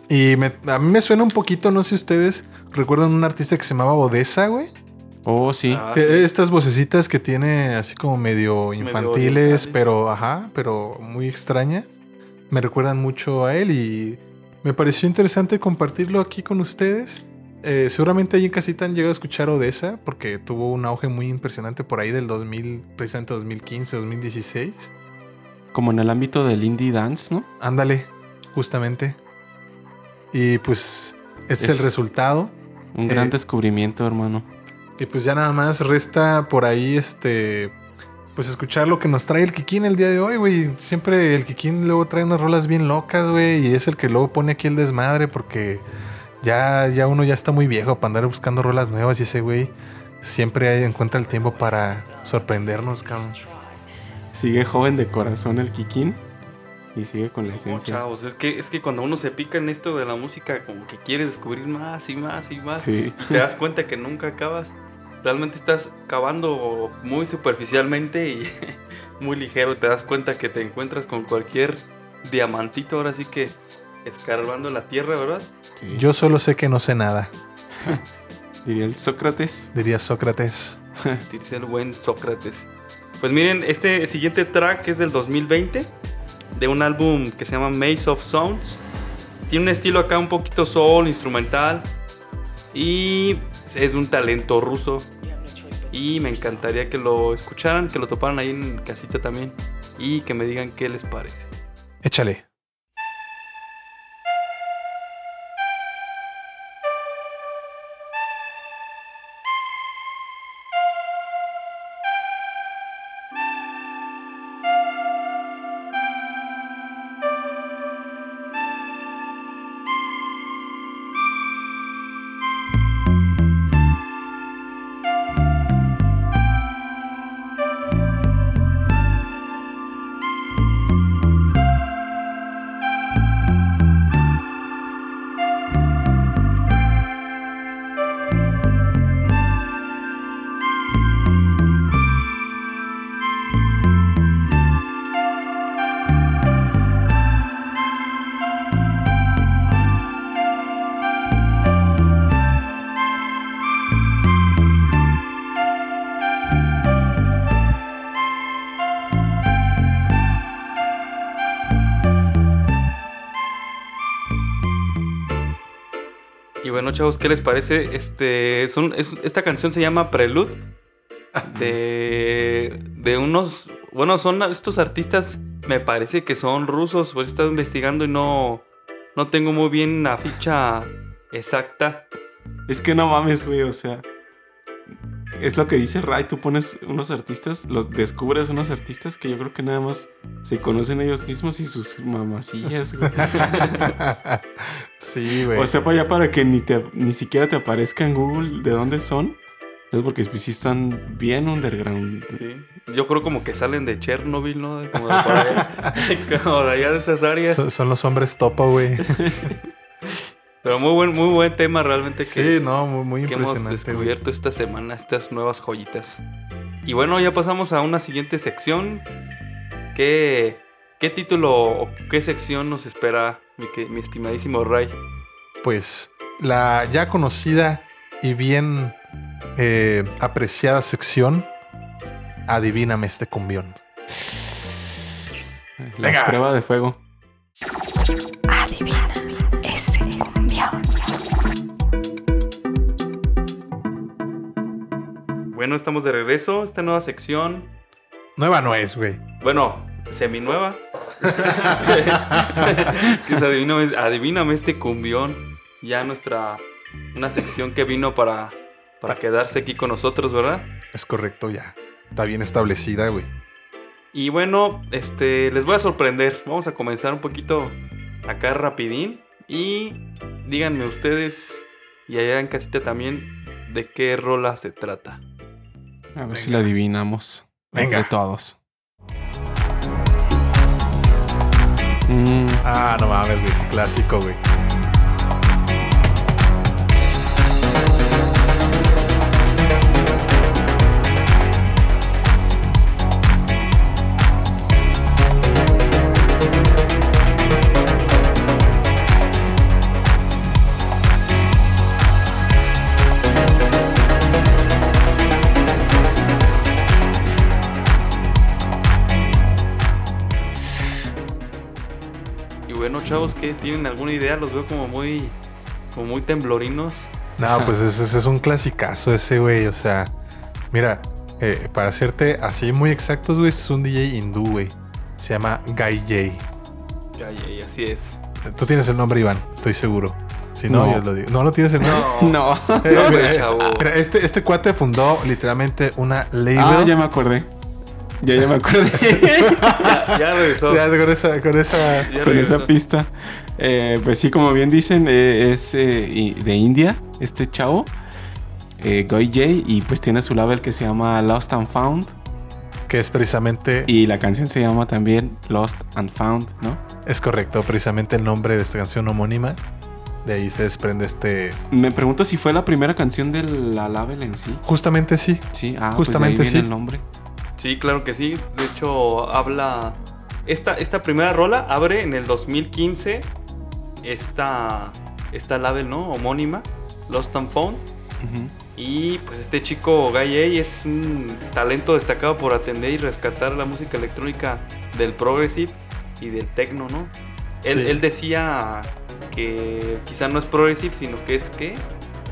S5: Y me- a mí me suena un poquito, no sé si ustedes recuerdan un artista que se llamaba Odessa, güey.
S6: Oh, sí.
S7: Ah, sí.
S5: Estas vocecitas que tiene así como medio infantiles, pero ajá, pero muy extraña. Me recuerdan mucho a él y me pareció interesante compartirlo aquí con ustedes. Eh, seguramente ahí en casita han llegado a escuchar Odessa porque tuvo un auge muy impresionante por ahí del 2000, precisamente 2015, 2016.
S6: Como en el ámbito del indie dance, ¿no?
S5: Ándale, justamente. Y pues Es- el resultado.
S6: Un gran
S5: Eh,
S6: descubrimiento, hermano.
S5: Y pues ya nada más resta por ahí este. Pues escuchar lo que nos trae el Kikín el día de hoy, güey. Siempre el Kikín luego trae unas rolas bien locas, güey. Y es el que luego pone aquí el desmadre porque ya, ya uno ya está muy viejo para andar buscando rolas nuevas. Y ese güey siempre encuentra el tiempo para sorprendernos, cabrón.
S6: Sigue joven de corazón el Kikín. Y sigue con la
S7: No,
S6: esencia.
S7: chavos, es que, es que cuando uno se pica en esto de la música, como que quieres descubrir más y más y más.
S6: Sí.
S7: y te das cuenta que nunca acabas. Realmente estás cavando muy superficialmente y [laughs] muy ligero. Te das cuenta que te encuentras con cualquier diamantito, ahora sí que escarbando la tierra, ¿verdad?
S6: Sí.
S5: Yo solo sé que no sé nada, [laughs]
S6: diría el Sócrates.
S5: diría Sócrates. [laughs]
S7: Dice el buen Sócrates. Pues miren, este siguiente track es del 2020, de un álbum que se llama Maze of Sounds. Tiene un estilo acá un poquito soul, instrumental. Y es un talento ruso. Y me encantaría que lo escucharan, que lo toparan ahí en casita también. Y que me digan qué les parece.
S5: Échale.
S7: Bueno, chavos, ¿qué les parece? Este, es- esta canción se llama Prelude. De, de unos. Bueno, son estos artistas. Me parece que son rusos. Pues he estado investigando y no. No tengo muy bien la ficha exacta.
S6: Es que no mames, güey, o sea. Es lo que dice Ray, tú pones unos artistas, los descubres unos artistas que yo creo que nada más se conocen ellos mismos y sus mamacillas, güey. [laughs]
S5: sí, güey.
S6: O sea, para allá para que ni, te, ni siquiera te aparezca en Google de dónde son. Es porque pues, sí están bien underground.
S7: Sí. Yo creo como que salen de Chernobyl, ¿no? Como de, por allá, [laughs] como de allá de esas áreas.
S5: son, son los hombres topo, güey. [laughs]
S7: Pero muy buen, muy buen tema realmente que,
S5: Sí, no, muy, muy
S7: que hemos
S5: impresionante, güey.
S7: descubierto esta semana, estas nuevas joyitas. Y bueno, ya pasamos a una siguiente sección. ¿Qué, qué título o qué sección nos espera, mi, que- mi estimadísimo Ray?
S5: Pues la ya conocida y bien eh, apreciada sección Adivíname este cumbión.
S6: La
S5: Venga.
S6: prueba de fuego.
S7: Bueno, estamos de regreso. Esta nueva sección,
S5: Nueva no es, güey.
S7: bueno, seminueva. que es adivíname, adivíname este cumbión. Ya nuestra, una sección que vino para, para quedarse aquí con nosotros, ¿verdad?
S5: Es correcto, ya. Está bien establecida, güey.
S7: Y bueno, este, les voy a sorprender. Vamos a comenzar un poquito acá rapidín. Y díganme ustedes, y allá en casita también, de qué rola se trata.
S6: A ver si la adivinamos.
S5: Venga.
S6: Entre todos. Mm,
S5: Ah, no mames, güey. Clásico, güey.
S7: Chavos, ¿qué? ¿Tienen alguna idea? Los veo como muy, como muy temblorinos.
S5: No, pues ese, ese es un clasicazo ese, güey. O sea, mira, eh, para hacerte así muy exactos, güey, este es un DJ hindú, güey. Se llama Guy J.
S7: Ay, ay, así es.
S5: Tú tienes el nombre, Iván, estoy seguro. Si no,
S6: No.
S5: yo lo digo. No, no tienes el nombre.
S6: no.
S5: Eh,
S7: No,
S5: mira, eh,
S7: chavo.
S5: mira, este, este cuate fundó literalmente una label.
S6: Ah, ya me acordé. Ya, ya me acordé. [laughs]
S7: Ya regresó.
S5: Ya, con esa, con esa.
S7: Ya
S6: Con
S7: regresó.
S6: esa pista. Eh, pues sí, como bien dicen, eh, es eh, de India, este chavo. Eh, Goy J. Y pues tiene su label que se llama Lost and Found.
S5: Que es precisamente,
S6: Y la canción se llama también Lost and Found, ¿no?
S5: es correcto, precisamente el nombre de esta canción homónima. De ahí se desprende este.
S6: Me pregunto si fue la primera canción de la Label en sí.
S5: Justamente sí.
S6: Sí, ah,
S5: Justamente
S6: pues de ahí viene
S5: sí.
S6: el nombre.
S7: Sí, claro que sí. De hecho, habla. Esta, esta primera rola abre en el 2015 esta, esta label, ¿no? Homónima, Lost and Found. Y pues este chico Guy A es un talento destacado por atender y rescatar la música electrónica del progressive y del techno, ¿no? Él,
S5: Sí.
S7: él decía que quizá no es progressive, sino que es que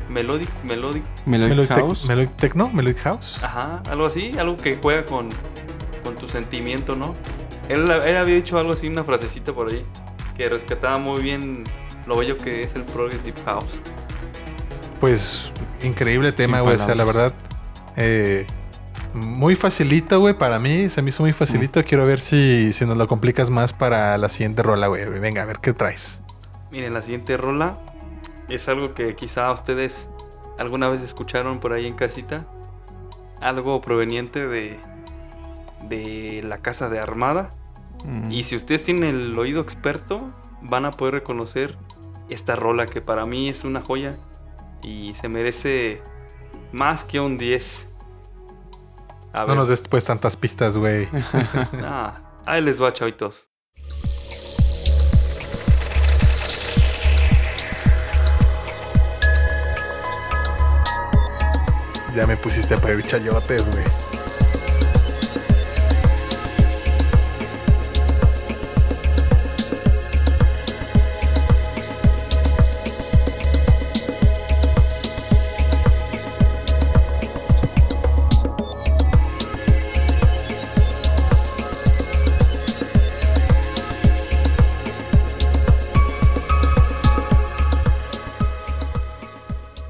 S7: melodic, melodic,
S6: Melodic,
S5: Melodic, Tec-
S6: House.
S5: Melodic Techno, Melodic House.
S7: ajá, algo así, algo que juega con, con tu sentimiento, ¿no? Él, él había dicho algo así, una frasecita por ahí, que rescataba muy bien lo bello que es el progressive house.
S5: Pues increíble tema, güey. O sea, la verdad, eh, muy facilito, güey. Para mí se me hizo muy facilito.
S6: Mm.
S5: Quiero ver si, si nos lo complicas más para la siguiente rola, güey. Venga, a ver qué traes.
S7: Miren, la siguiente rola es algo que quizá ustedes alguna vez escucharon por ahí en casita. Algo proveniente de, de la casa de Armada.
S6: Mm.
S7: Y si ustedes tienen el oído experto, van a poder reconocer esta rola que para mí es una joya y se merece más que un 10. A
S5: No
S7: ver,
S5: nos des pues tantas pistas, güey. [laughs]
S7: ah, ahí les va, chavitos.
S5: Ya me pusiste a pedir chayotes, güey.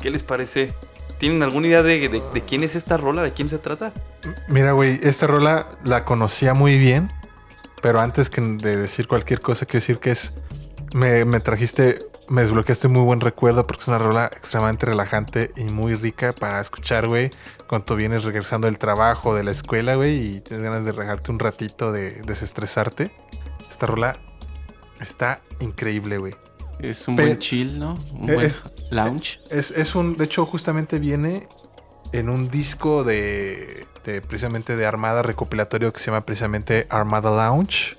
S7: ¿Qué les parece? ¿Tienen alguna idea de, de- de quién es esta rola? ¿De quién se trata?
S5: Mira, güey, esta rola la conocía muy bien. Pero antes que de decir cualquier cosa, quiero decir que es. Me, me trajiste, me desbloqueaste un muy buen recuerdo porque es una rola extremadamente relajante y muy rica para escuchar, güey. Cuando tú vienes regresando del trabajo, de la escuela, güey, y tienes ganas de relajarte un ratito, de desestresarte. Esta rola está increíble, güey.
S6: Es un
S5: Pe-
S6: buen chill, ¿no? Un
S5: Eh,
S6: buen
S5: es-
S6: lounge.
S5: Es, es un, de hecho, justamente viene en un disco de, de precisamente de Armada recopilatorio que se llama precisamente Armada Lounge.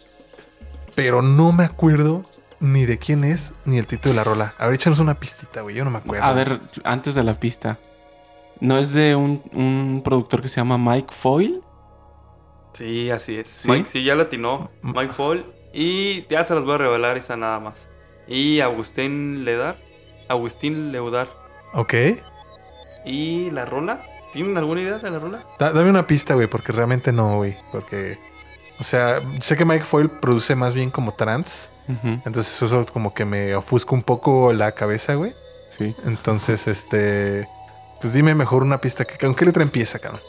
S5: Pero no me acuerdo ni de quién es ni el título de la rola. A ver, échanos una pistita, güey. Yo no me acuerdo.
S6: A ver, antes de la pista. ¿No es de un, un productor que se llama Mike Foyle?
S7: Sí, así es.
S6: ¿Sí?
S7: Mike, sí, ya latinó. Mike Fall. Y ya se las voy a revelar esa nada más. Y Agustín Ledar. Agustín Leudar.
S5: Ok.
S7: ¿Y la rola? ¿Tienen alguna idea de la rola?
S5: Da- dame una pista, güey, porque realmente no, güey. Porque, o sea, sé que Mike Foyle produce más bien como trance. Entonces eso como que me ofusca un poco la cabeza, güey.
S6: Sí.
S5: Entonces, este... Pues dime mejor una pista. que ¿Con qué letra empieza, cabrón?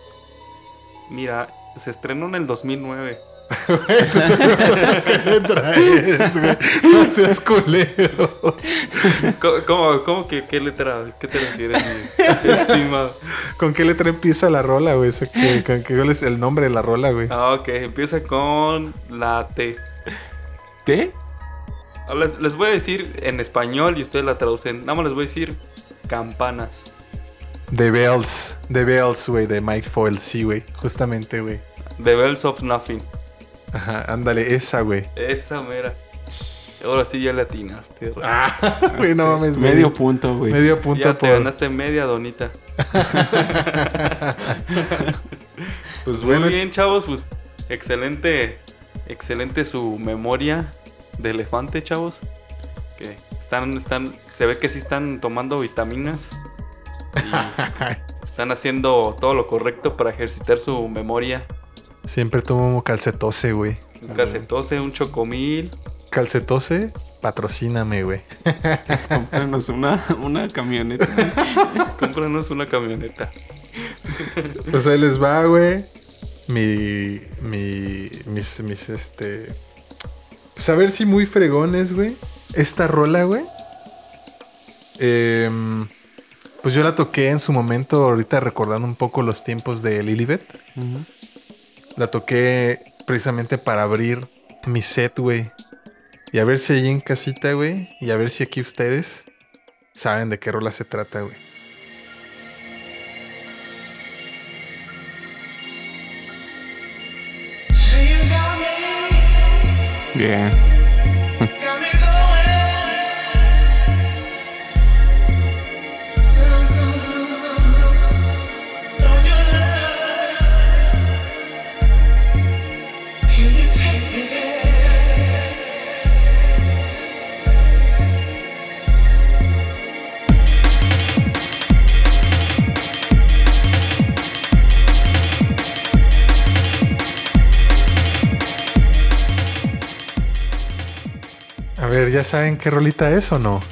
S7: Mira, se estrenó en el 2009.
S5: ¿Qué traes, güey? No seas culero.
S7: ¿Cómo, cómo, que qué letra? ¿Qué te refieres, estimado?
S5: ¿Con qué letra empieza la rola, güey? O sea, ¿qué- con qué- ¿Cuál es el nombre de la rola, güey?
S7: Ah, ok, empieza con la T.
S6: ¿T?
S7: Ah, Les, les voy a decir en español y ustedes la traducen. Nada más les voy a decir campanas.
S5: The Bells. The Bells, güey, de Mike Foyle. Sí, güey. Justamente, güey.
S7: The Bells of Nothing.
S5: Ajá, ándale, esa, güey.
S7: Esa mera. Ahora sí ya le atinaste.
S5: Ah, [laughs] güey, no mames, güey.
S6: Medio punto, güey.
S5: Medio punto
S7: ya te
S5: por...
S7: ganaste media donita. [laughs]
S5: Pues
S7: Muy
S5: bueno,
S7: bien, chavos. Pues excelente. Excelente su memoria de elefante, chavos. Que están, están. Se ve que sí están tomando vitaminas. Y [laughs] están haciendo todo lo correcto para ejercitar su memoria.
S5: Siempre tomo calcetose, güey.
S7: Un calcetose, un chocomil.
S5: Calcetose, patrocíname, güey. [laughs]
S6: Cómpranos una, una camioneta. [laughs]
S7: Cómpranos una camioneta.
S5: Pues ahí les va, güey. Mi. Mi. Mis. Mis. Este. Pues a ver si muy fregones, güey. Esta rola, güey. em, pues yo la toqué en su momento, ahorita recordando un poco los tiempos de Lilibet. La toqué precisamente para abrir mi set, güey. Y a ver si allí en casita, güey. Y a ver si aquí ustedes saben de qué rola se trata, güey.
S6: Bien.
S5: A ver, ¿ya saben qué rolita es o no?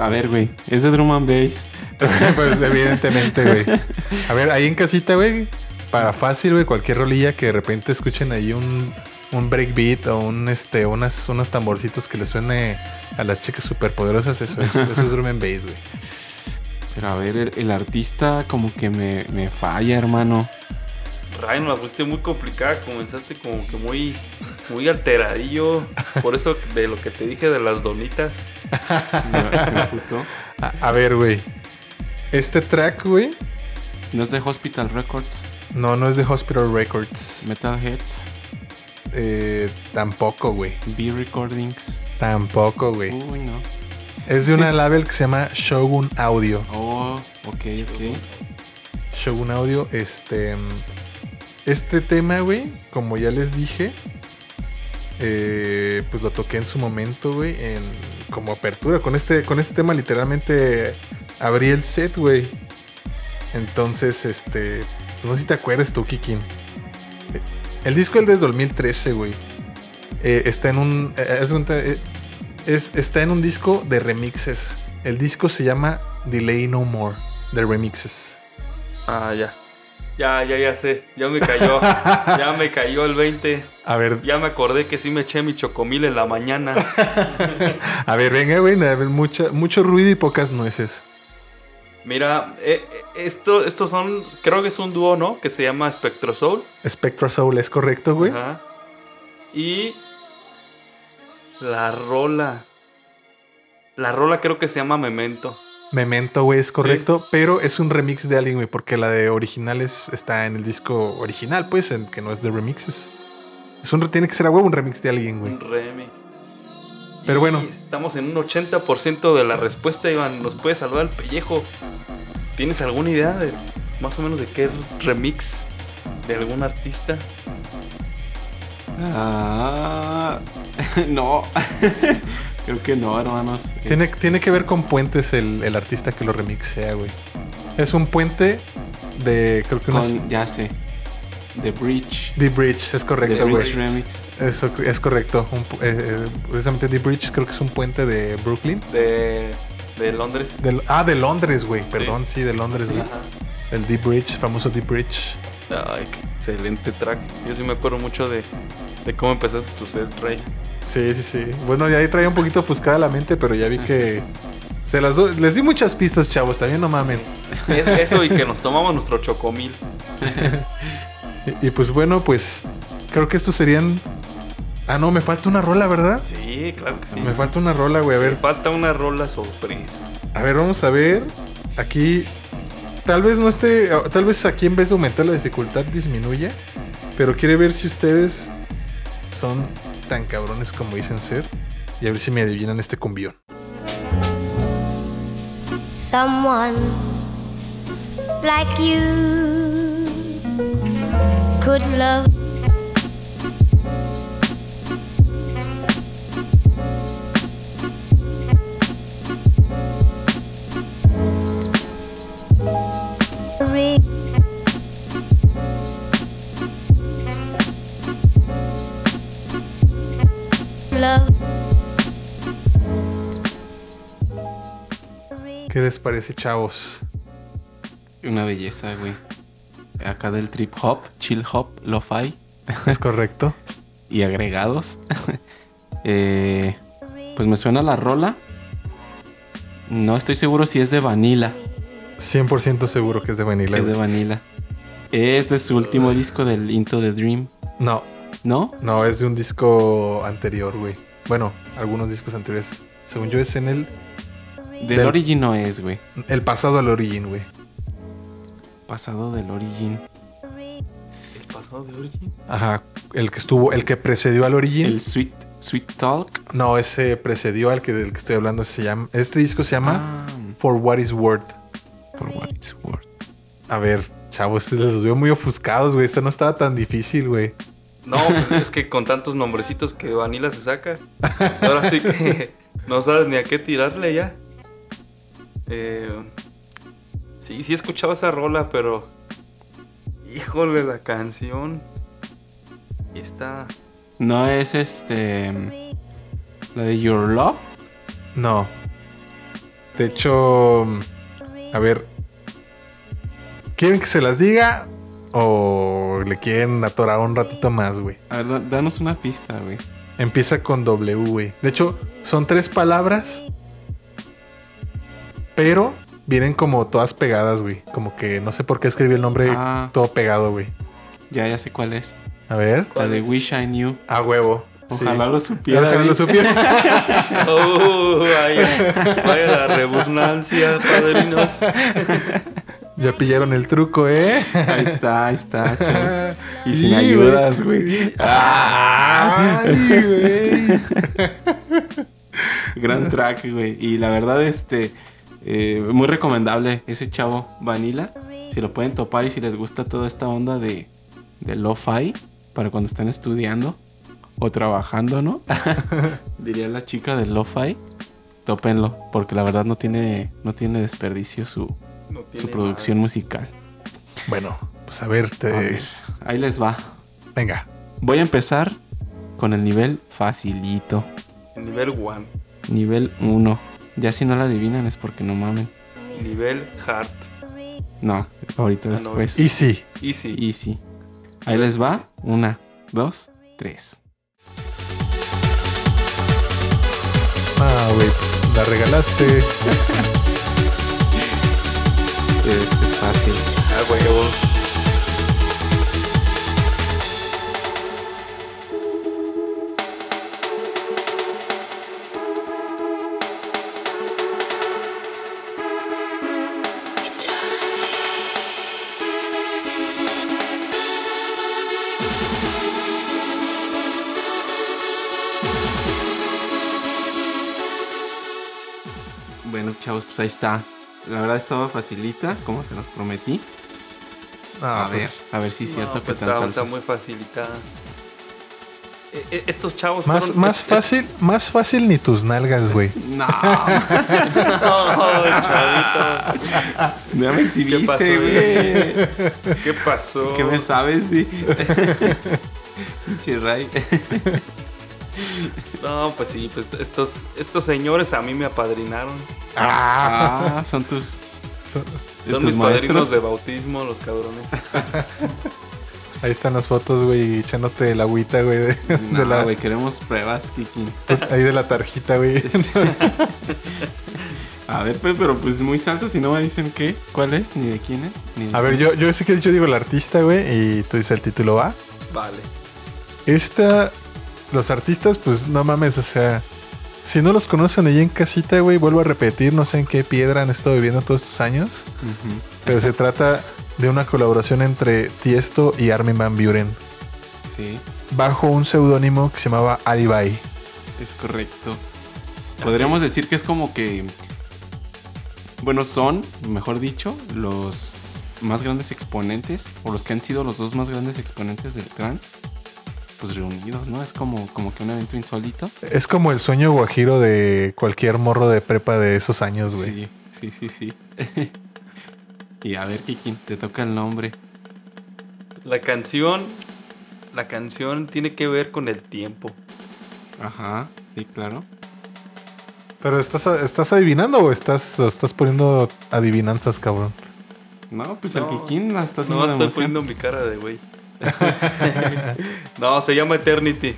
S6: A ver, güey. Es de drum and bass. [laughs]
S5: pues evidentemente, güey. A ver, ahí en casita, güey. Para fácil, güey, cualquier rolilla que de repente escuchen ahí un, un breakbeat o un este, unas, unos tamborcitos que le suene a las chicas superpoderosas, eso es, eso es drum and bass, güey.
S6: Pero a ver, el, el artista como que me, me falla, hermano.
S7: Ryan, la pusiste muy complicada. Comenzaste como que muy, muy alteradillo. Por eso de lo que te dije de las donitas.
S6: Putó.
S5: A, a ver, güey. Este track, güey.
S6: No es de Hospital Records,
S5: No, no es de Hospital Records.
S6: Metalheads,
S5: Eh, tampoco, güey.
S6: B Recordings.
S5: Tampoco, güey.
S6: Uy, no.
S5: Es de una label que se llama Shogun Audio.
S6: Oh, ok, ok.
S5: Shogun Audio, este. Este tema, güey, como ya les dije, eh, pues lo toqué en su momento, güey, en como apertura. Con este, con este tema, literalmente abrí el set, güey. Entonces, este. No sé si te acuerdas tú, Kikin. El disco es del 2013, güey. Eh, está en un. eh, de eh, es, está en un disco de remixes. El disco se llama Delay No More, de remixes.
S7: Ah, ya. Ya, ya, ya sé. Ya me cayó. ya me [laughs] cayó el 20.
S5: A ver,
S7: Ya me acordé que sí me eché mi chocomil en la mañana. [laughs]
S5: A ver, venga, güey, a ver, mucha, mucho ruido y pocas nueces.
S7: Mira, eh, eh, esto, estos son, creo que es un dúo, ¿no? Que se llama Spectro Soul.
S5: Spectra Soul es correcto, güey.
S7: Ajá. Y la rola. La rola creo que se llama Memento.
S5: Memento, güey, es correcto, pero es un remix de alguien, güey, porque la de originales está en el disco original, pues, en que no es de remixes. Es un, tiene que ser a huevo un remix de alguien, güey.
S7: Un remix.
S5: Pero
S7: Y
S5: bueno.
S7: Estamos en un 80% de la respuesta, Iván. ¿Nos puede salvar el pellejo? ¿Tienes alguna idea de más o menos de qué remix de algún artista?
S6: Ah, [laughs] no. [laughs] Creo que no, hermanos.
S5: Tiene,
S6: Es-
S5: tiene que ver con puentes el, el artista que lo remixea, güey. Es un puente de, creo que unos...
S6: con, ya sé. The Bridge.
S5: The Bridge, es
S6: The
S5: correcto,
S6: Bridge
S5: güey.
S6: Remix.
S5: Eso es correcto. Un eh, eh, precisamente The Bridge creo que es un puente de Brooklyn.
S7: De, de Londres.
S5: Ah, de Londres, güey. Perdón, sí, de Londres, güey.
S7: Ajá.
S5: El Deep Bridge, famoso Deep Bridge.
S7: Ay, qué excelente track. Yo sí me acuerdo mucho de, de cómo empezaste tu set, Rey.
S5: Sí, sí, sí. Bueno, ya ahí traía un poquito ofuscada la mente, pero ya vi que. Se las do- Les di muchas pistas, chavos. También no mamen.
S7: Eso y que nos tomamos nuestro chocomil. [laughs]
S5: Y, y pues bueno, pues. Creo que estos serían. Ah, no, me falta una rola, ¿verdad?
S7: Sí, claro que sí.
S5: Me falta una rola, güey. A
S7: Me
S5: ver,
S7: falta una rola sorpresa.
S5: a ver, vamos a ver. Aquí. Tal vez no esté. Tal vez aquí en vez de aumentar la dificultad disminuya. Pero quiere ver si ustedes son tan cabrones como dicen ser. Y a ver si me adivinan este cumbión.
S10: someone like you could love
S5: ¿Qué les parece, chavos?
S6: Una belleza, güey. Acá del trip hop, chill hop, lo-fi
S5: ¿Es correcto? [laughs]
S6: y agregados. [laughs] Eh, pues me suena la rola. No estoy seguro si es de Vanilla.
S5: 100% seguro que es de Vanilla.
S6: Es de. Vanilla. Es de su último disco del Into the Dream.
S5: No,
S6: ¿No?
S5: no, es de un disco anterior, güey. Bueno, algunos discos anteriores. Según yo es en el,
S6: Del
S5: Del-
S6: Origin no es, güey.
S5: el pasado al origin, güey.
S6: Pasado del Origin.
S7: El pasado de Origin.
S5: Ajá, el que estuvo, el que precedió al origin.
S6: El Sweet, Sweet Talk.
S5: No, ese precedió al que del que estoy hablando. Se llama, este disco se llama
S6: Ah,
S5: For What Is Worth.
S6: For what it's worth.
S5: A ver, chavos, los veo muy ofuscados, güey. Esto no estaba tan difícil, güey.
S7: No, pues es que con tantos nombrecitos que Vanilla se saca. Ahora sí que no sabes ni a qué tirarle ya. Eh, sí, sí escuchaba esa rola, pero. Híjole, la canción. Está.
S6: No es este. La de Your Love.
S5: No. De hecho, a ver. ¿Quieren que se las diga? ¿O le quieren atorar un ratito más, güey?
S6: A ver, da- danos una pista, güey.
S5: Empieza con W, güey. De hecho, son tres palabras. Pero vienen como todas pegadas, güey. Como que no sé por qué escribí el nombre
S6: Ah.
S5: todo pegado, güey.
S6: Ya, ya sé cuál es.
S5: A ver.
S6: La
S7: ¿Cuál
S6: de
S7: es?
S6: Wish I Knew.
S5: A huevo.
S6: Ojalá
S5: Sí.
S6: lo supiera.
S5: Ojalá lo supiera.
S7: Oh, [laughs] vaya, vaya la rebusnancia, padrinos.
S5: ya pillaron el truco, ¿eh?
S6: Ahí está, ahí está, chavos. Y [laughs]
S5: Sí,
S6: sin
S5: güey.
S6: ayudas, güey.
S5: Ay, güey. [laughs]
S6: Gran track, güey. Y la verdad, este. eh, muy recomendable ese chavo Vanilla. Si lo pueden topar y si les gusta toda esta onda de, de lo-fi para cuando están estudiando o trabajando, ¿no? [laughs] Diría la chica del lo-fi. Tópenlo, porque la verdad no tiene, no tiene desperdicio su,
S7: No tiene
S6: su producción
S7: más.
S6: musical.
S5: Bueno, pues a ver, te...
S6: A ver, ahí les va.
S5: venga.
S6: Voy a empezar con el nivel facilito.
S7: Nivel 1.
S6: Nivel 1. Ya si no la adivinan es porque no mamen.
S7: Nivel hard.
S6: No, ahorita
S7: Ah, no.
S6: después.
S5: Easy.
S7: Easy.
S6: Easy. Ahí les va. Una, dos, tres.
S5: Ah, güey, pues la regalaste. [laughs]
S6: Es, es fácil.
S7: Ah, huevo.
S6: Chavos, pues ahí está. La verdad estaba facilita, como se los prometí.
S5: Ah,
S6: a
S5: pues,
S6: ver, a ver si es cierto
S7: No,
S6: que
S7: pues
S6: tan
S7: está, está muy facilitada. Eh, eh, estos chavos
S5: Más,
S7: fueron-
S5: más
S7: es- es-
S5: fácil, más fácil ni tus nalgas, güey. [laughs]
S6: No, [laughs]
S7: No, chavito.
S6: no me exhibiste,
S7: pasó,
S6: güey.
S7: ¿Qué pasó?
S6: ¿Qué me sabes? Sí. [laughs] Pinche Ray.
S7: No, pues sí, pues estos, estos señores a mí me apadrinaron.
S6: Ah, son tus.
S5: So-
S6: ¿De
S7: Son
S6: tus
S7: mis
S6: maestros?
S7: padrinos de bautismo, los cabrones. [laughs]
S5: Ahí están las fotos, güey, echándote el agüita, güey, de, la,
S6: güey, queremos pruebas, Kiki.
S5: ahí de la tarjita, güey. [laughs]
S6: A ver, pues, pero pues muy salsa si no me dicen qué, cuál es, ni de quién es. Ni de
S5: A ver, yo, yo sé que yo digo el artista, güey, y tú dices el título, ¿va?
S7: Vale.
S5: Esta, los artistas, pues no mames, o sea, si no los conocen allí en casita, güey, vuelvo a repetir, no sé en qué piedra han estado viviendo todos estos años, pero se trata de una colaboración entre Tiesto y Armin Van Buren,
S6: Sí,
S5: bajo un seudónimo que se llamaba Alibi.
S6: es correcto. Podríamos decir que es como que. Bueno, son, mejor dicho, los más grandes exponentes, o los que han sido los dos más grandes exponentes del trance, pues reunidos, ¿no? Es como, como que un evento insólito.
S5: Es como el sueño guajiro de cualquier morro de prepa de esos años, güey.
S6: Sí, sí, sí, sí. [laughs] y a ver, Kiki, te toca el nombre.
S7: La canción. La canción tiene que ver con el tiempo.
S6: Ajá, sí, claro.
S5: Pero estás, estás adivinando o estás, o estás poniendo adivinanzas, cabrón.
S6: No, pues
S7: No.
S6: el Kikín la está haciendo
S7: No, estoy
S6: emoción.
S7: poniendo mi cara de güey. [laughs] no, se llama Eternity.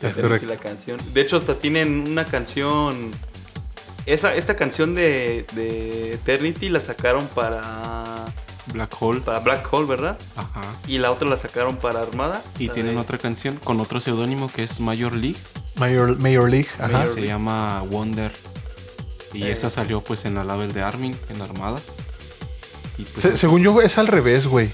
S5: Correcto.
S7: la canción. De hecho, hasta tienen una canción. Esa, esta canción de, de Eternity la sacaron para
S6: Black Hole.
S7: Para Black Hole, ¿verdad?
S6: Ajá.
S7: Y la otra la sacaron para Armada.
S6: Y tienen
S7: de-
S6: otra canción con otro seudónimo que es Major League.
S5: Mayor, Major League. Ajá.
S6: se llama Wonder. Y
S7: Eh.
S6: esa salió pues en la label de Armin, en la Armada. Y pues,
S5: Se- según yo, es al revés, güey.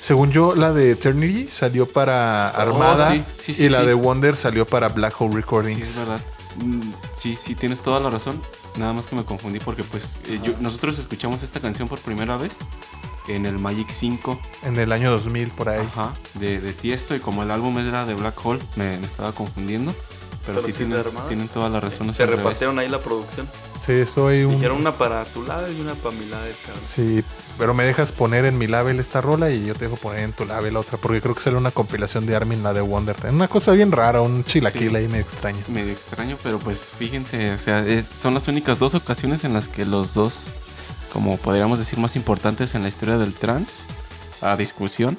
S5: Según yo, la de Eternity salió para Armada
S6: Oh, sí, sí, sí,
S5: y la
S6: sí.
S5: de Wonder salió para Black Hole
S6: Sí,
S5: Recordings.
S6: es verdad. Mm, Sí, sí, tienes toda la razón. Nada más que me confundí porque pues eh, yo- nosotros escuchamos esta canción por primera vez en el Magic 5
S5: En el año 2000, por ahí.
S6: ajá, de, de Tiesto y como el álbum era de Black Hole, me, me estaba confundiendo. Pero,
S7: Pero
S6: sí,
S7: sí
S6: tienen, tienen toda la razón. es
S7: Se
S6: revés.
S7: repartieron ahí la producción.
S5: Sí, soy un.
S7: Dijeron una para tu lado y una para mi lado, cabrón.
S5: Sí, pero me dejas poner en mi label esta rola y yo te dejo poner en tu label la otra, porque creo que sale una compilación de Armin, la de Wonder. Una cosa bien rara, un chilaquil
S6: Sí.
S5: ahí me extraña.
S6: Medio extraño, pero pues fíjense, o sea, es- son las únicas dos ocasiones en las que los dos, como podríamos decir, más importantes en la historia del trans, a discusión,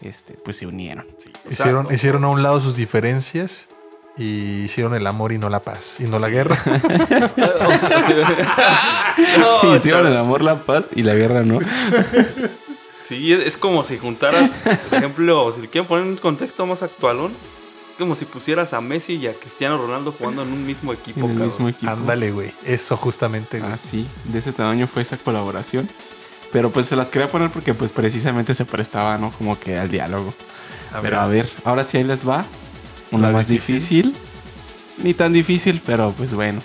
S6: este, pues se unieron.
S5: Hicieron, hicieron a un lado sus diferencias y hicieron el amor y no la paz, y no la guerra.
S7: O sea, sí. No, [laughs]
S6: Hicieron el amor, la paz y la guerra, ¿no? [laughs]
S7: Sí, es, es como si juntaras, por ejemplo, si le quieren poner un contexto más actualón, como si pusieras a Messi y a Cristiano Ronaldo jugando en un mismo equipo,
S6: En el mismo equipo.
S5: Ándale, güey. Eso justamente, güey.
S6: Ah, sí, de ese tamaño fue esa colaboración. Pero pues se las quería poner porque pues precisamente se prestaba, ¿no? Como que al diálogo.
S5: A ver.
S6: Pero a ver, ahora sí ahí les va. Una más
S5: difícil.
S6: difícil. Ni tan difícil, pero pues bueno.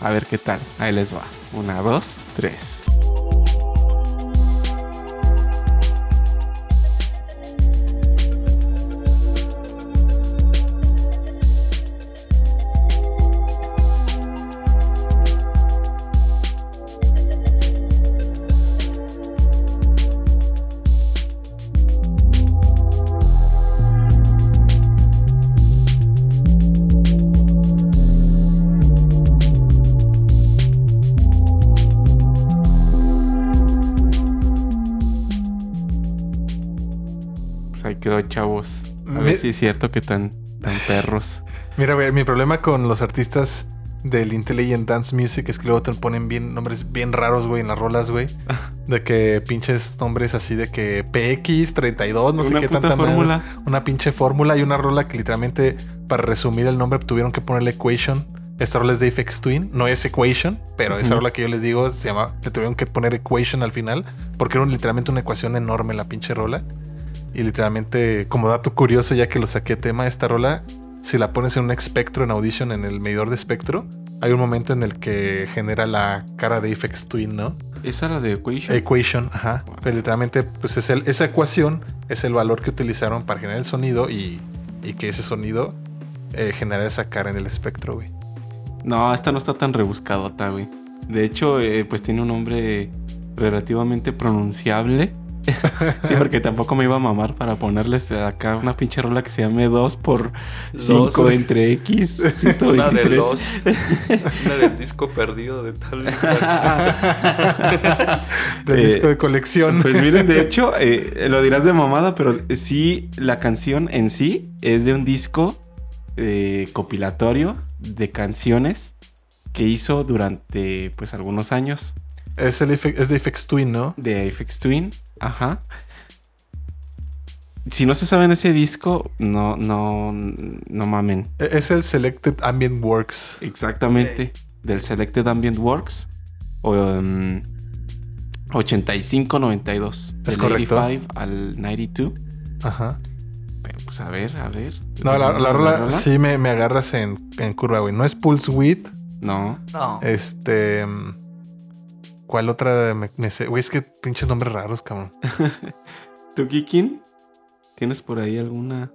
S6: A ver qué tal. Ahí les va. Una, dos, tres. Quedó, chavos. A ver si es cierto que tan, tan perros. [laughs]
S5: Mira, güey, mi problema con los artistas del Intelligent Dance Music es que luego te ponen bien nombres bien raros, güey, en las rolas, güey. [laughs] De que pinches nombres así de que PX32, no sé qué tanta
S6: fórmula.
S5: Una pinche fórmula y una rola que literalmente, para resumir el nombre, tuvieron que ponerle Equation. Esta rola es de Aphex Twin, no es Equation, pero esa rola que yo les digo se llama, le tuvieron que poner Equation al final, porque era literalmente una ecuación enorme la pinche rola. Y literalmente, como dato curioso, ya que lo saqué tema, esta rola, si la pones en un espectro en Audition, en el medidor de espectro, hay un momento en el que genera la cara de Aphex Twin, ¿no?
S6: ¿Esa era de Equation?
S5: Equation, ajá. Pero literalmente, pues es el- esa ecuación es el valor que utilizaron para generar el sonido y, y que ese sonido eh, genera esa cara en el espectro, güey.
S6: No, esta no está tan rebuscadota, güey. De hecho, eh, pues tiene un nombre relativamente pronunciable. [laughs] sí, porque tampoco me iba a mamar para ponerles acá una pinche rola que se llame 2 por 5
S7: Dos.
S6: entre X [laughs]
S7: Una de
S6: 123.
S7: los. Una del disco perdido de tal. [laughs]
S5: Del
S6: Eh,
S5: disco de colección.
S6: Pues miren, de hecho, eh, lo dirás de mamada, pero sí, la canción en sí es de un disco eh, compilatorio de canciones que hizo durante pues algunos años.
S5: Es, el es de Aphex Twin, ¿no?
S6: De Aphex Twin, ajá. Si no se saben ese disco, no, no, no mamen.
S5: E- Es el Selected Ambient Works.
S6: Exactamente. Del Selected Ambient Works. O, um, 85-92.
S5: Es
S6: Del
S5: correcto.
S6: 85 al 92.
S5: Ajá.
S6: Pero, pues a ver, a ver.
S5: No, la, la rola sí me, me agarras en, en curva, güey. No es Pulse Width.
S6: No.
S7: No.
S5: Este. mm, ¿Cuál otra me, me sé? Güey, es que pinches nombres raros, cabrón. [laughs]
S6: ¿Tú, Kikin? ¿Tienes por ahí alguna.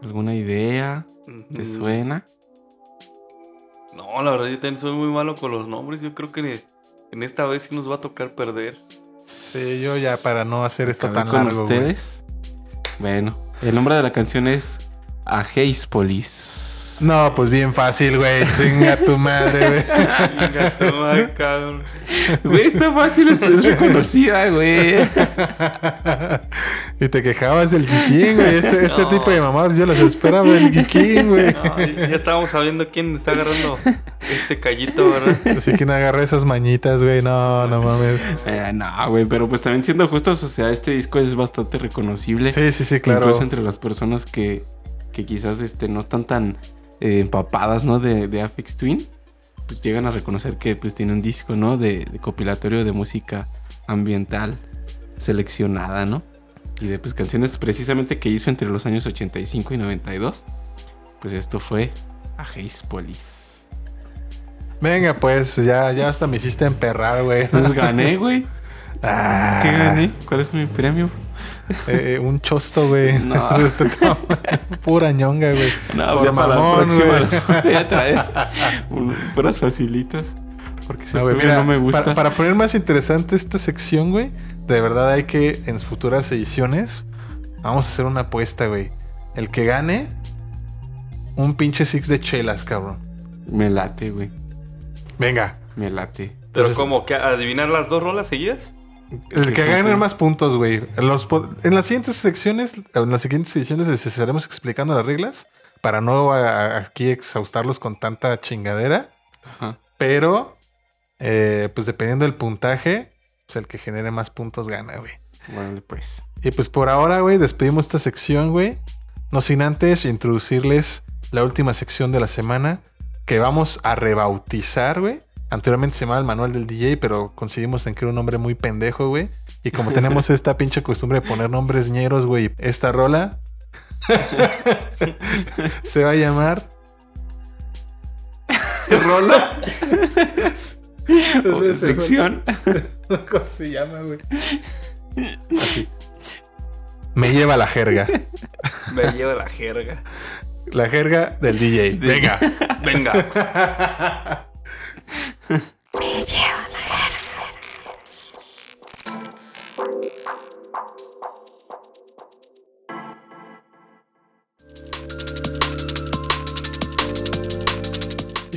S6: alguna idea? ¿Te
S7: Mm.
S6: suena?
S7: No, la verdad, yo también soy muy malo con los nombres. Yo creo que en esta vez sí nos va a tocar perder.
S5: Sí, yo ya para no hacer esto
S6: Acabé
S5: tan
S6: con
S5: largo, güey.
S6: ustedes. Bueno, el nombre de la canción es A Haze Police.
S5: No, pues bien fácil, güey. Chinga tu madre, güey. [laughs]
S7: Venga, toma, cabrón.
S6: Güey, está fácil, es, es reconocida, güey.
S5: y te quejabas del Kikín, güey. Este, [laughs] este tipo de mamadas yo las esperaba del Kikín, güey.
S7: No, ya estábamos sabiendo quién está agarrando este callito, ¿verdad?
S5: Así que no agarré esas mañitas, güey. No, no mames.
S6: Eh, no, güey, pero pues también siendo justos, o sea, este disco es bastante reconocible.
S5: Sí, sí, sí, claro.
S6: Incluso entre las personas que, que quizás este, no están tan eh, empapadas, ¿no? De, de Aphex Twin, pues llegan a reconocer que pues tiene un disco, ¿no? De, de compilatorio de música ambiental seleccionada, ¿no? Y de pues canciones precisamente que hizo entre los años 85 y 92. Pues esto fue a Haze Police.
S5: Venga, pues ya, ya hasta me hiciste emperrar, güey.
S6: Pues gané, güey. [laughs]
S5: Ah,
S6: ¿Qué gané? ¿Cuál es mi premio?
S5: Eh, un chosto, güey. [laughs]
S6: No.
S5: Este, [laughs] pura ñonga, güey.
S6: No,
S5: Por
S6: pues ya para la
S5: mamón,
S6: próxima
S5: güey.
S6: las voy a traer [laughs] un- puras facilitas. Porque ese
S5: No,
S6: no me gusta.
S5: Para, para poner más interesante esta sección, güey, de verdad hay que en futuras ediciones vamos a hacer una apuesta, güey. El que gane un pinche six de chelas, cabrón.
S6: Me late, güey.
S5: Venga,
S6: Me late.
S7: Pero
S5: Entonces-
S7: como que adivinar las dos rolas seguidas.
S5: El que gane más puntos, güey. En, los po- en las siguientes secciones, en las siguientes ediciones les estaremos explicando las reglas para no a- aquí exhaustarlos con tanta chingadera.
S6: Ajá.
S5: Pero, eh, pues dependiendo del puntaje, pues el que genere más puntos gana, güey.
S6: Bueno, pues.
S5: Y pues por ahora, güey, despedimos esta sección, güey. No sin antes introducirles la última sección de la semana que vamos a rebautizar, güey. Anteriormente se llamaba el manual del DJ, pero coincidimos en que era un nombre muy pendejo, güey. Y como tenemos [laughs] esta pinche costumbre de poner nombres ñeros, güey, esta rola [laughs] se va a llamar
S6: ¿Rola? sección.
S5: ¿Cómo se llama, güey? Así. Me lleva la jerga.
S7: Me lleva la jerga.
S5: La jerga del DJ. Venga. [laughs]
S7: Venga.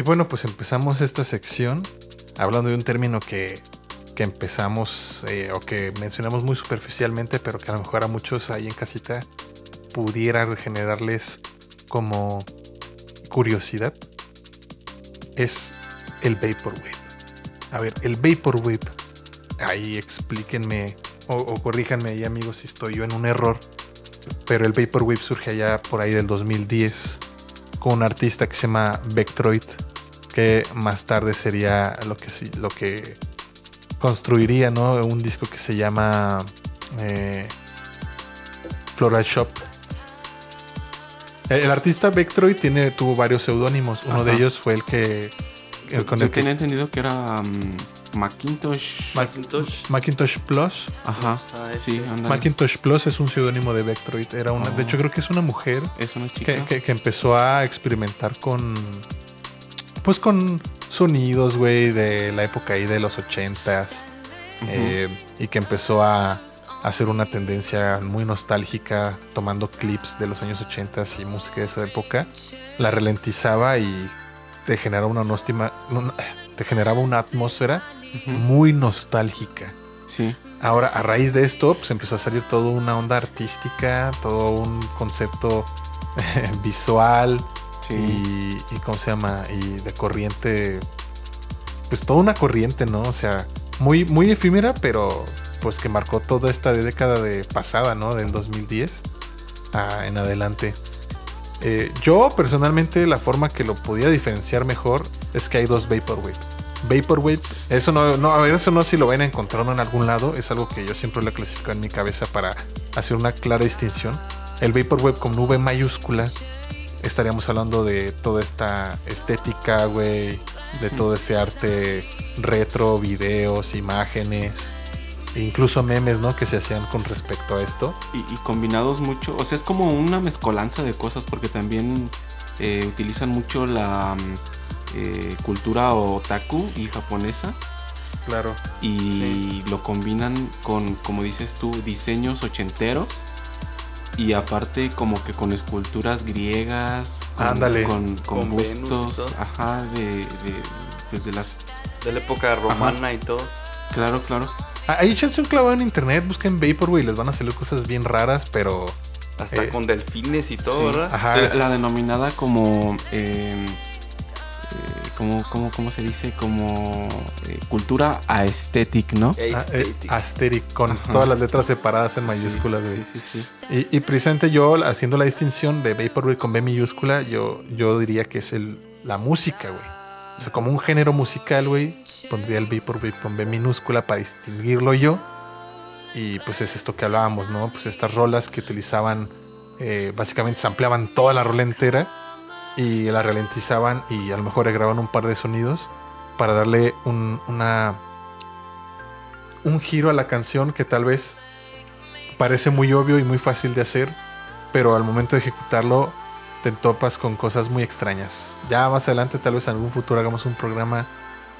S5: Y bueno, pues empezamos esta sección hablando de un término que, que empezamos eh, o que mencionamos muy superficialmente, pero que a lo mejor a muchos ahí en casita pudiera generarles como curiosidad. Es el Vaporwave. A ver, el Vaporwave. Ahí explíquenme o, o corríjanme ahí amigos si estoy yo en un error. Pero el Vaporwave surge allá por ahí del 2010 con un artista que se llama Vectroid, que más tarde sería lo que sí, lo que construiría, ¿no? Un disco que se llama eh, Floral Shop. El, el artista Vectroid tiene, tuvo varios seudónimos. Uno de ellos fue el que. el con
S6: Yo
S5: el que-
S6: tenía entendido que era mm, Macintosh.
S7: Macintosh.
S5: Macintosh Plus.
S6: Ajá. Sí.
S5: Macintosh Plus es un seudónimo de Vectroid. Era una,
S6: Oh.
S5: De hecho, creo que es una mujer
S6: Es una chica.
S5: que, que- que empezó a experimentar con. Pues con sonidos, güey, de la época ahí de los ochentas. Eh, y que empezó a hacer una tendencia muy nostálgica, tomando clips de los años ochentas y música de esa época. La ralentizaba y te generaba una, nostima- una- te generaba una atmósfera muy nostálgica.
S6: Sí.
S5: Ahora, a raíz de esto, pues empezó a salir toda una onda artística, todo un concepto [laughs] visual Y, y ¿cómo se llama? Y de corriente, pues toda una corriente, ¿no? O sea, muy, muy efímera, pero pues que marcó toda esta década de pasada, ¿no? Del 2010 a- en adelante. Eh, yo personalmente la forma que lo podía diferenciar mejor es que hay dos Vaporwave. Vaporwave, eso no, no, a ver, eso no si lo van a encontrar en algún lado, es algo que yo siempre lo he clasificado en mi cabeza para hacer una clara distinción. El Vaporwave con V mayúscula, estaríamos hablando de toda esta estética, güey, de todo ese arte retro, videos, imágenes, e incluso memes, ¿no? Que se hacían con respecto a esto.
S6: Y, y combinados mucho. O sea, es como una mezcolanza de cosas porque también eh, utilizan mucho la mm, eh, cultura otaku y japonesa.
S5: Claro.
S6: Y lo combinan con, como dices tú, diseños ochenteros. Y aparte como que con esculturas griegas, con,
S5: Ándale.
S6: con, con
S7: Con Venus y
S6: bustos,
S7: todo.
S6: ajá, de, de, pues de las...
S7: De la época romana y todo.
S6: Claro, claro.
S5: Ah, Ahí échense un clavado en internet, busquen Vaporwave, les van a salir cosas bien raras, pero
S7: Hasta
S5: Eh,
S7: con delfines y todo,
S6: Sí.
S7: ¿verdad?
S5: Ajá.
S6: La, la denominada como... eh, como, como, ¿Cómo se dice? Como eh, cultura aesthetic, ¿no?
S5: ah, eh,
S7: Aesthetic.
S5: aesthetic, con
S6: Ajá.
S5: todas las letras separadas en mayúsculas.
S6: Sí,
S5: güey.
S6: sí, sí, sí.
S5: Y, y precisamente yo, haciendo la distinción de Vaporwave con B minúscula, yo, yo diría que es el, la música, güey. O sea, como un género musical, güey, pondría el Vaporwave con B minúscula para distinguirlo yo. Y pues es esto que hablábamos, ¿no? Pues estas rolas que utilizaban, eh, básicamente se ampliaban toda la rola entera y la ralentizaban y a lo mejor grababan un par de sonidos para darle un, una, un giro a la canción que tal vez parece muy obvio y muy fácil de hacer, pero al momento de ejecutarlo te topas con cosas muy extrañas. Ya más adelante, tal vez en algún futuro hagamos un programa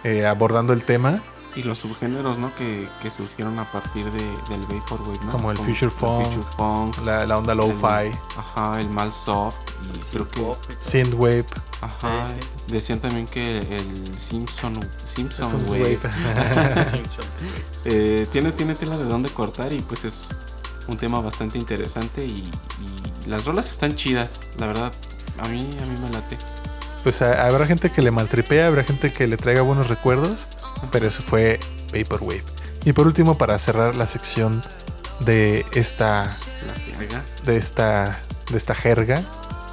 S5: eh, abordando el tema,
S6: Y los subgéneros, ¿no? Que, que surgieron a partir de, del Vaporwave, ¿no?
S5: Como el Future Funk,
S6: future funk,
S5: la, la onda lo-fi,
S6: el- ajá, el mal soft. Y creo que.
S5: Synthwave,
S6: Ajá.
S7: Sí,
S6: Decían también que el Simpson, Simpson
S5: Simpsons
S6: Wave.
S5: wave. [laughs]
S6: eh, tiene, tiene tela de dónde cortar y pues es un tema bastante interesante y, y las rolas están chidas, la verdad. A mí, a mí me late.
S5: pues a- habrá gente que le maltripea, habrá gente que le traiga buenos recuerdos, pero eso fue Vaporwave. Y por último, para cerrar la sección de esta de esta, de esta jerga,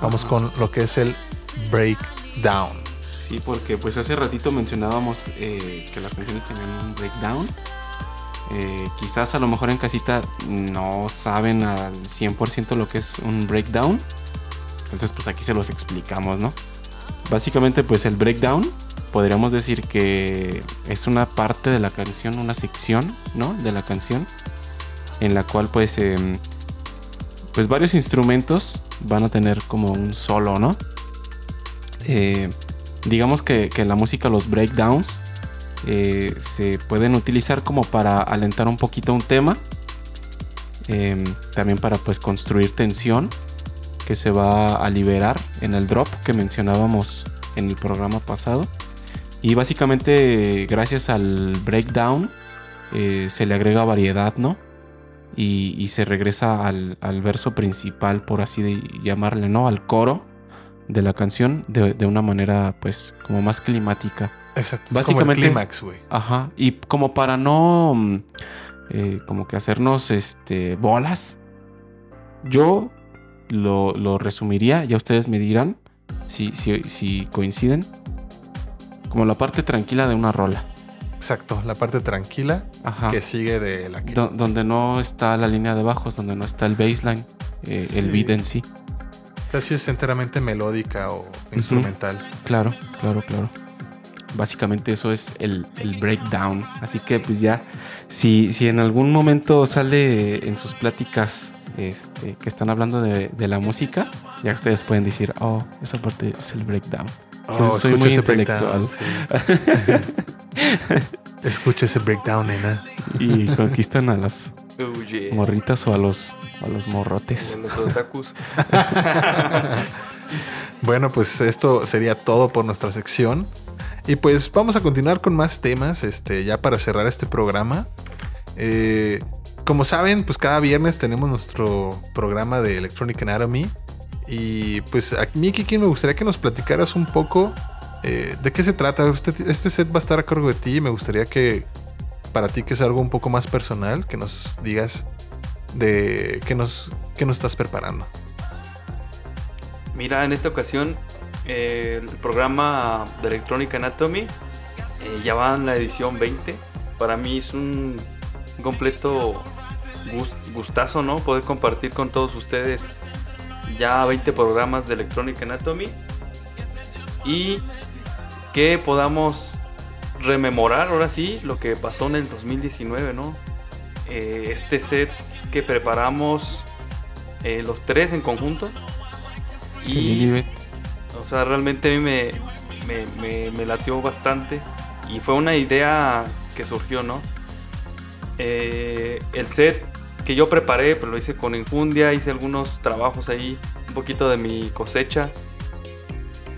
S5: vamos
S6: Ajá.
S5: con lo que es el breakdown.
S6: Sí, porque pues hace ratito mencionábamos eh, que las canciones tenían un breakdown. Eh, quizás a lo mejor en casita no saben al 100% lo que es un breakdown. Entonces pues aquí se los explicamos, ¿no? Básicamente pues el breakdown podríamos decir que es una parte de la canción, una sección, ¿no? De la canción en la cual pues em, pues varios instrumentos van a tener como un solo, ¿no? Eh, digamos que, que la música los breakdowns eh, se pueden utilizar como para alentar un poquito un tema. Em, también para pues construir tensión que se va a liberar en el drop que mencionábamos en el programa pasado. Y básicamente gracias al breakdown eh, se le agrega variedad, ¿no? Y, y se regresa al, al verso principal, por así de llamarle, ¿no? Al coro de la canción de, de una manera pues como más climática.
S5: Exacto.
S6: Básicamente-
S5: clímax, güey.
S6: Ajá. Y como para no mm, eh, como que hacernos este bolas, yo lo, lo resumiría, ya ustedes me dirán si, si, si coinciden, como la parte tranquila de una rola.
S5: Exacto, la parte tranquila
S6: Ajá.
S5: que sigue de la que
S6: Do- donde no está la línea de bajos, donde no está el baseline, eh, el beat en sí.
S5: casi es enteramente melódica o instrumental.
S6: Claro, claro, claro. Básicamente eso es el, el breakdown. Así que pues ya, si, si en algún momento sale en sus pláticas este, que están hablando de, de la música, ya ustedes pueden decir, oh, esa parte es el breakdown.
S5: Oh,
S6: soy, muy
S5: ese
S6: intelectual.
S5: breakdown, [laughs] Escucha ese breakdown, nena.
S6: y conquistan a las
S7: Oh, yeah.
S6: morritas o a los, a los morrotes.
S7: Los otakus. [laughs]
S5: Bueno, pues esto sería todo por nuestra sección. Y pues vamos a continuar con más temas, este, ya para cerrar este programa. Eh, como saben, pues cada viernes tenemos nuestro programa de Electronic Anatomy. Y pues a mí, Kiki, me gustaría que nos platicaras un poco eh, de qué se trata. Este, este set va a estar a cargo de ti. y Me gustaría que para ti, que es algo un poco más personal, que nos digas de qué nos, qué nos estás preparando.
S7: Mira, en esta ocasión eh, el programa de Electronic Anatomy eh, ya va en la edición 20. Para mí es un, completo gustazo, ¿no? Poder compartir con todos ustedes ya 20 programas de Electronic Anatomy y que podamos rememorar ahora sí lo que pasó en el 2019, ¿no? Eh, este set que preparamos eh, los tres en conjunto.
S6: Lilibet.
S7: O sea, realmente a mí me, me, me- me latió bastante. Y fue una idea que surgió, ¿no? Eh, el set que yo preparé, pero lo hice con enjundia, hice algunos trabajos ahí, un poquito de mi cosecha.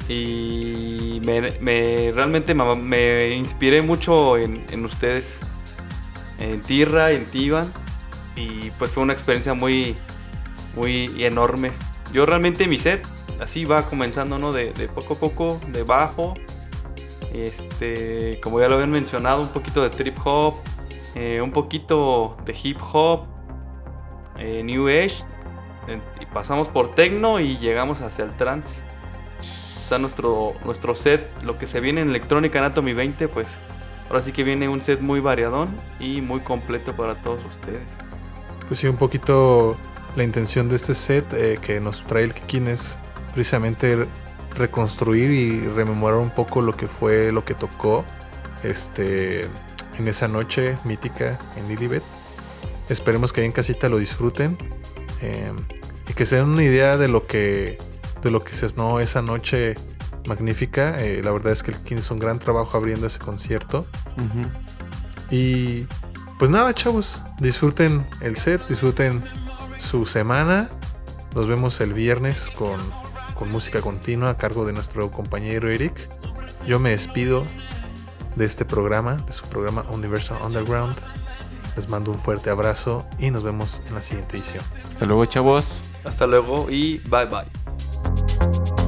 S7: Y me, me- realmente me, inspiré mucho en, ustedes, en Tirra, en Tivan. Y pues fue una experiencia muy, muy enorme. Yo realmente mi set así va comenzando, ¿no? De, de poco a poco, de bajo. Este, como ya lo habían mencionado, un poquito de trip hop, eh, un poquito de hip hop, eh, new age. y pasamos por techno y llegamos hacia el trance. Está nuestro, nuestro set, lo que se viene en Electronic Anatomy 20, pues ahora sí que viene un set muy variadón y muy completo para todos ustedes.
S5: Pues sí, un poquito la intención de este set eh, que nos trae el Kikin es precisamente reconstruir y rememorar un poco lo que fue, lo que tocó este, en esa noche mítica en Lilibet. Esperemos que ahí en casita lo disfruten eh, y que se den una idea de lo que de lo que se sonó esa noche magnífica. Eh, la verdad es que el Kikin hizo un gran trabajo abriendo ese concierto. Y pues nada, chavos, disfruten el set, disfruten su semana. Nos vemos el viernes con, con música continua a cargo de nuestro compañero Eric. Yo me despido de este programa, de su programa Universal Underground. Les mando un fuerte abrazo y nos vemos en la siguiente edición.
S6: Hasta luego, chavos.
S7: Hasta luego y bye bye.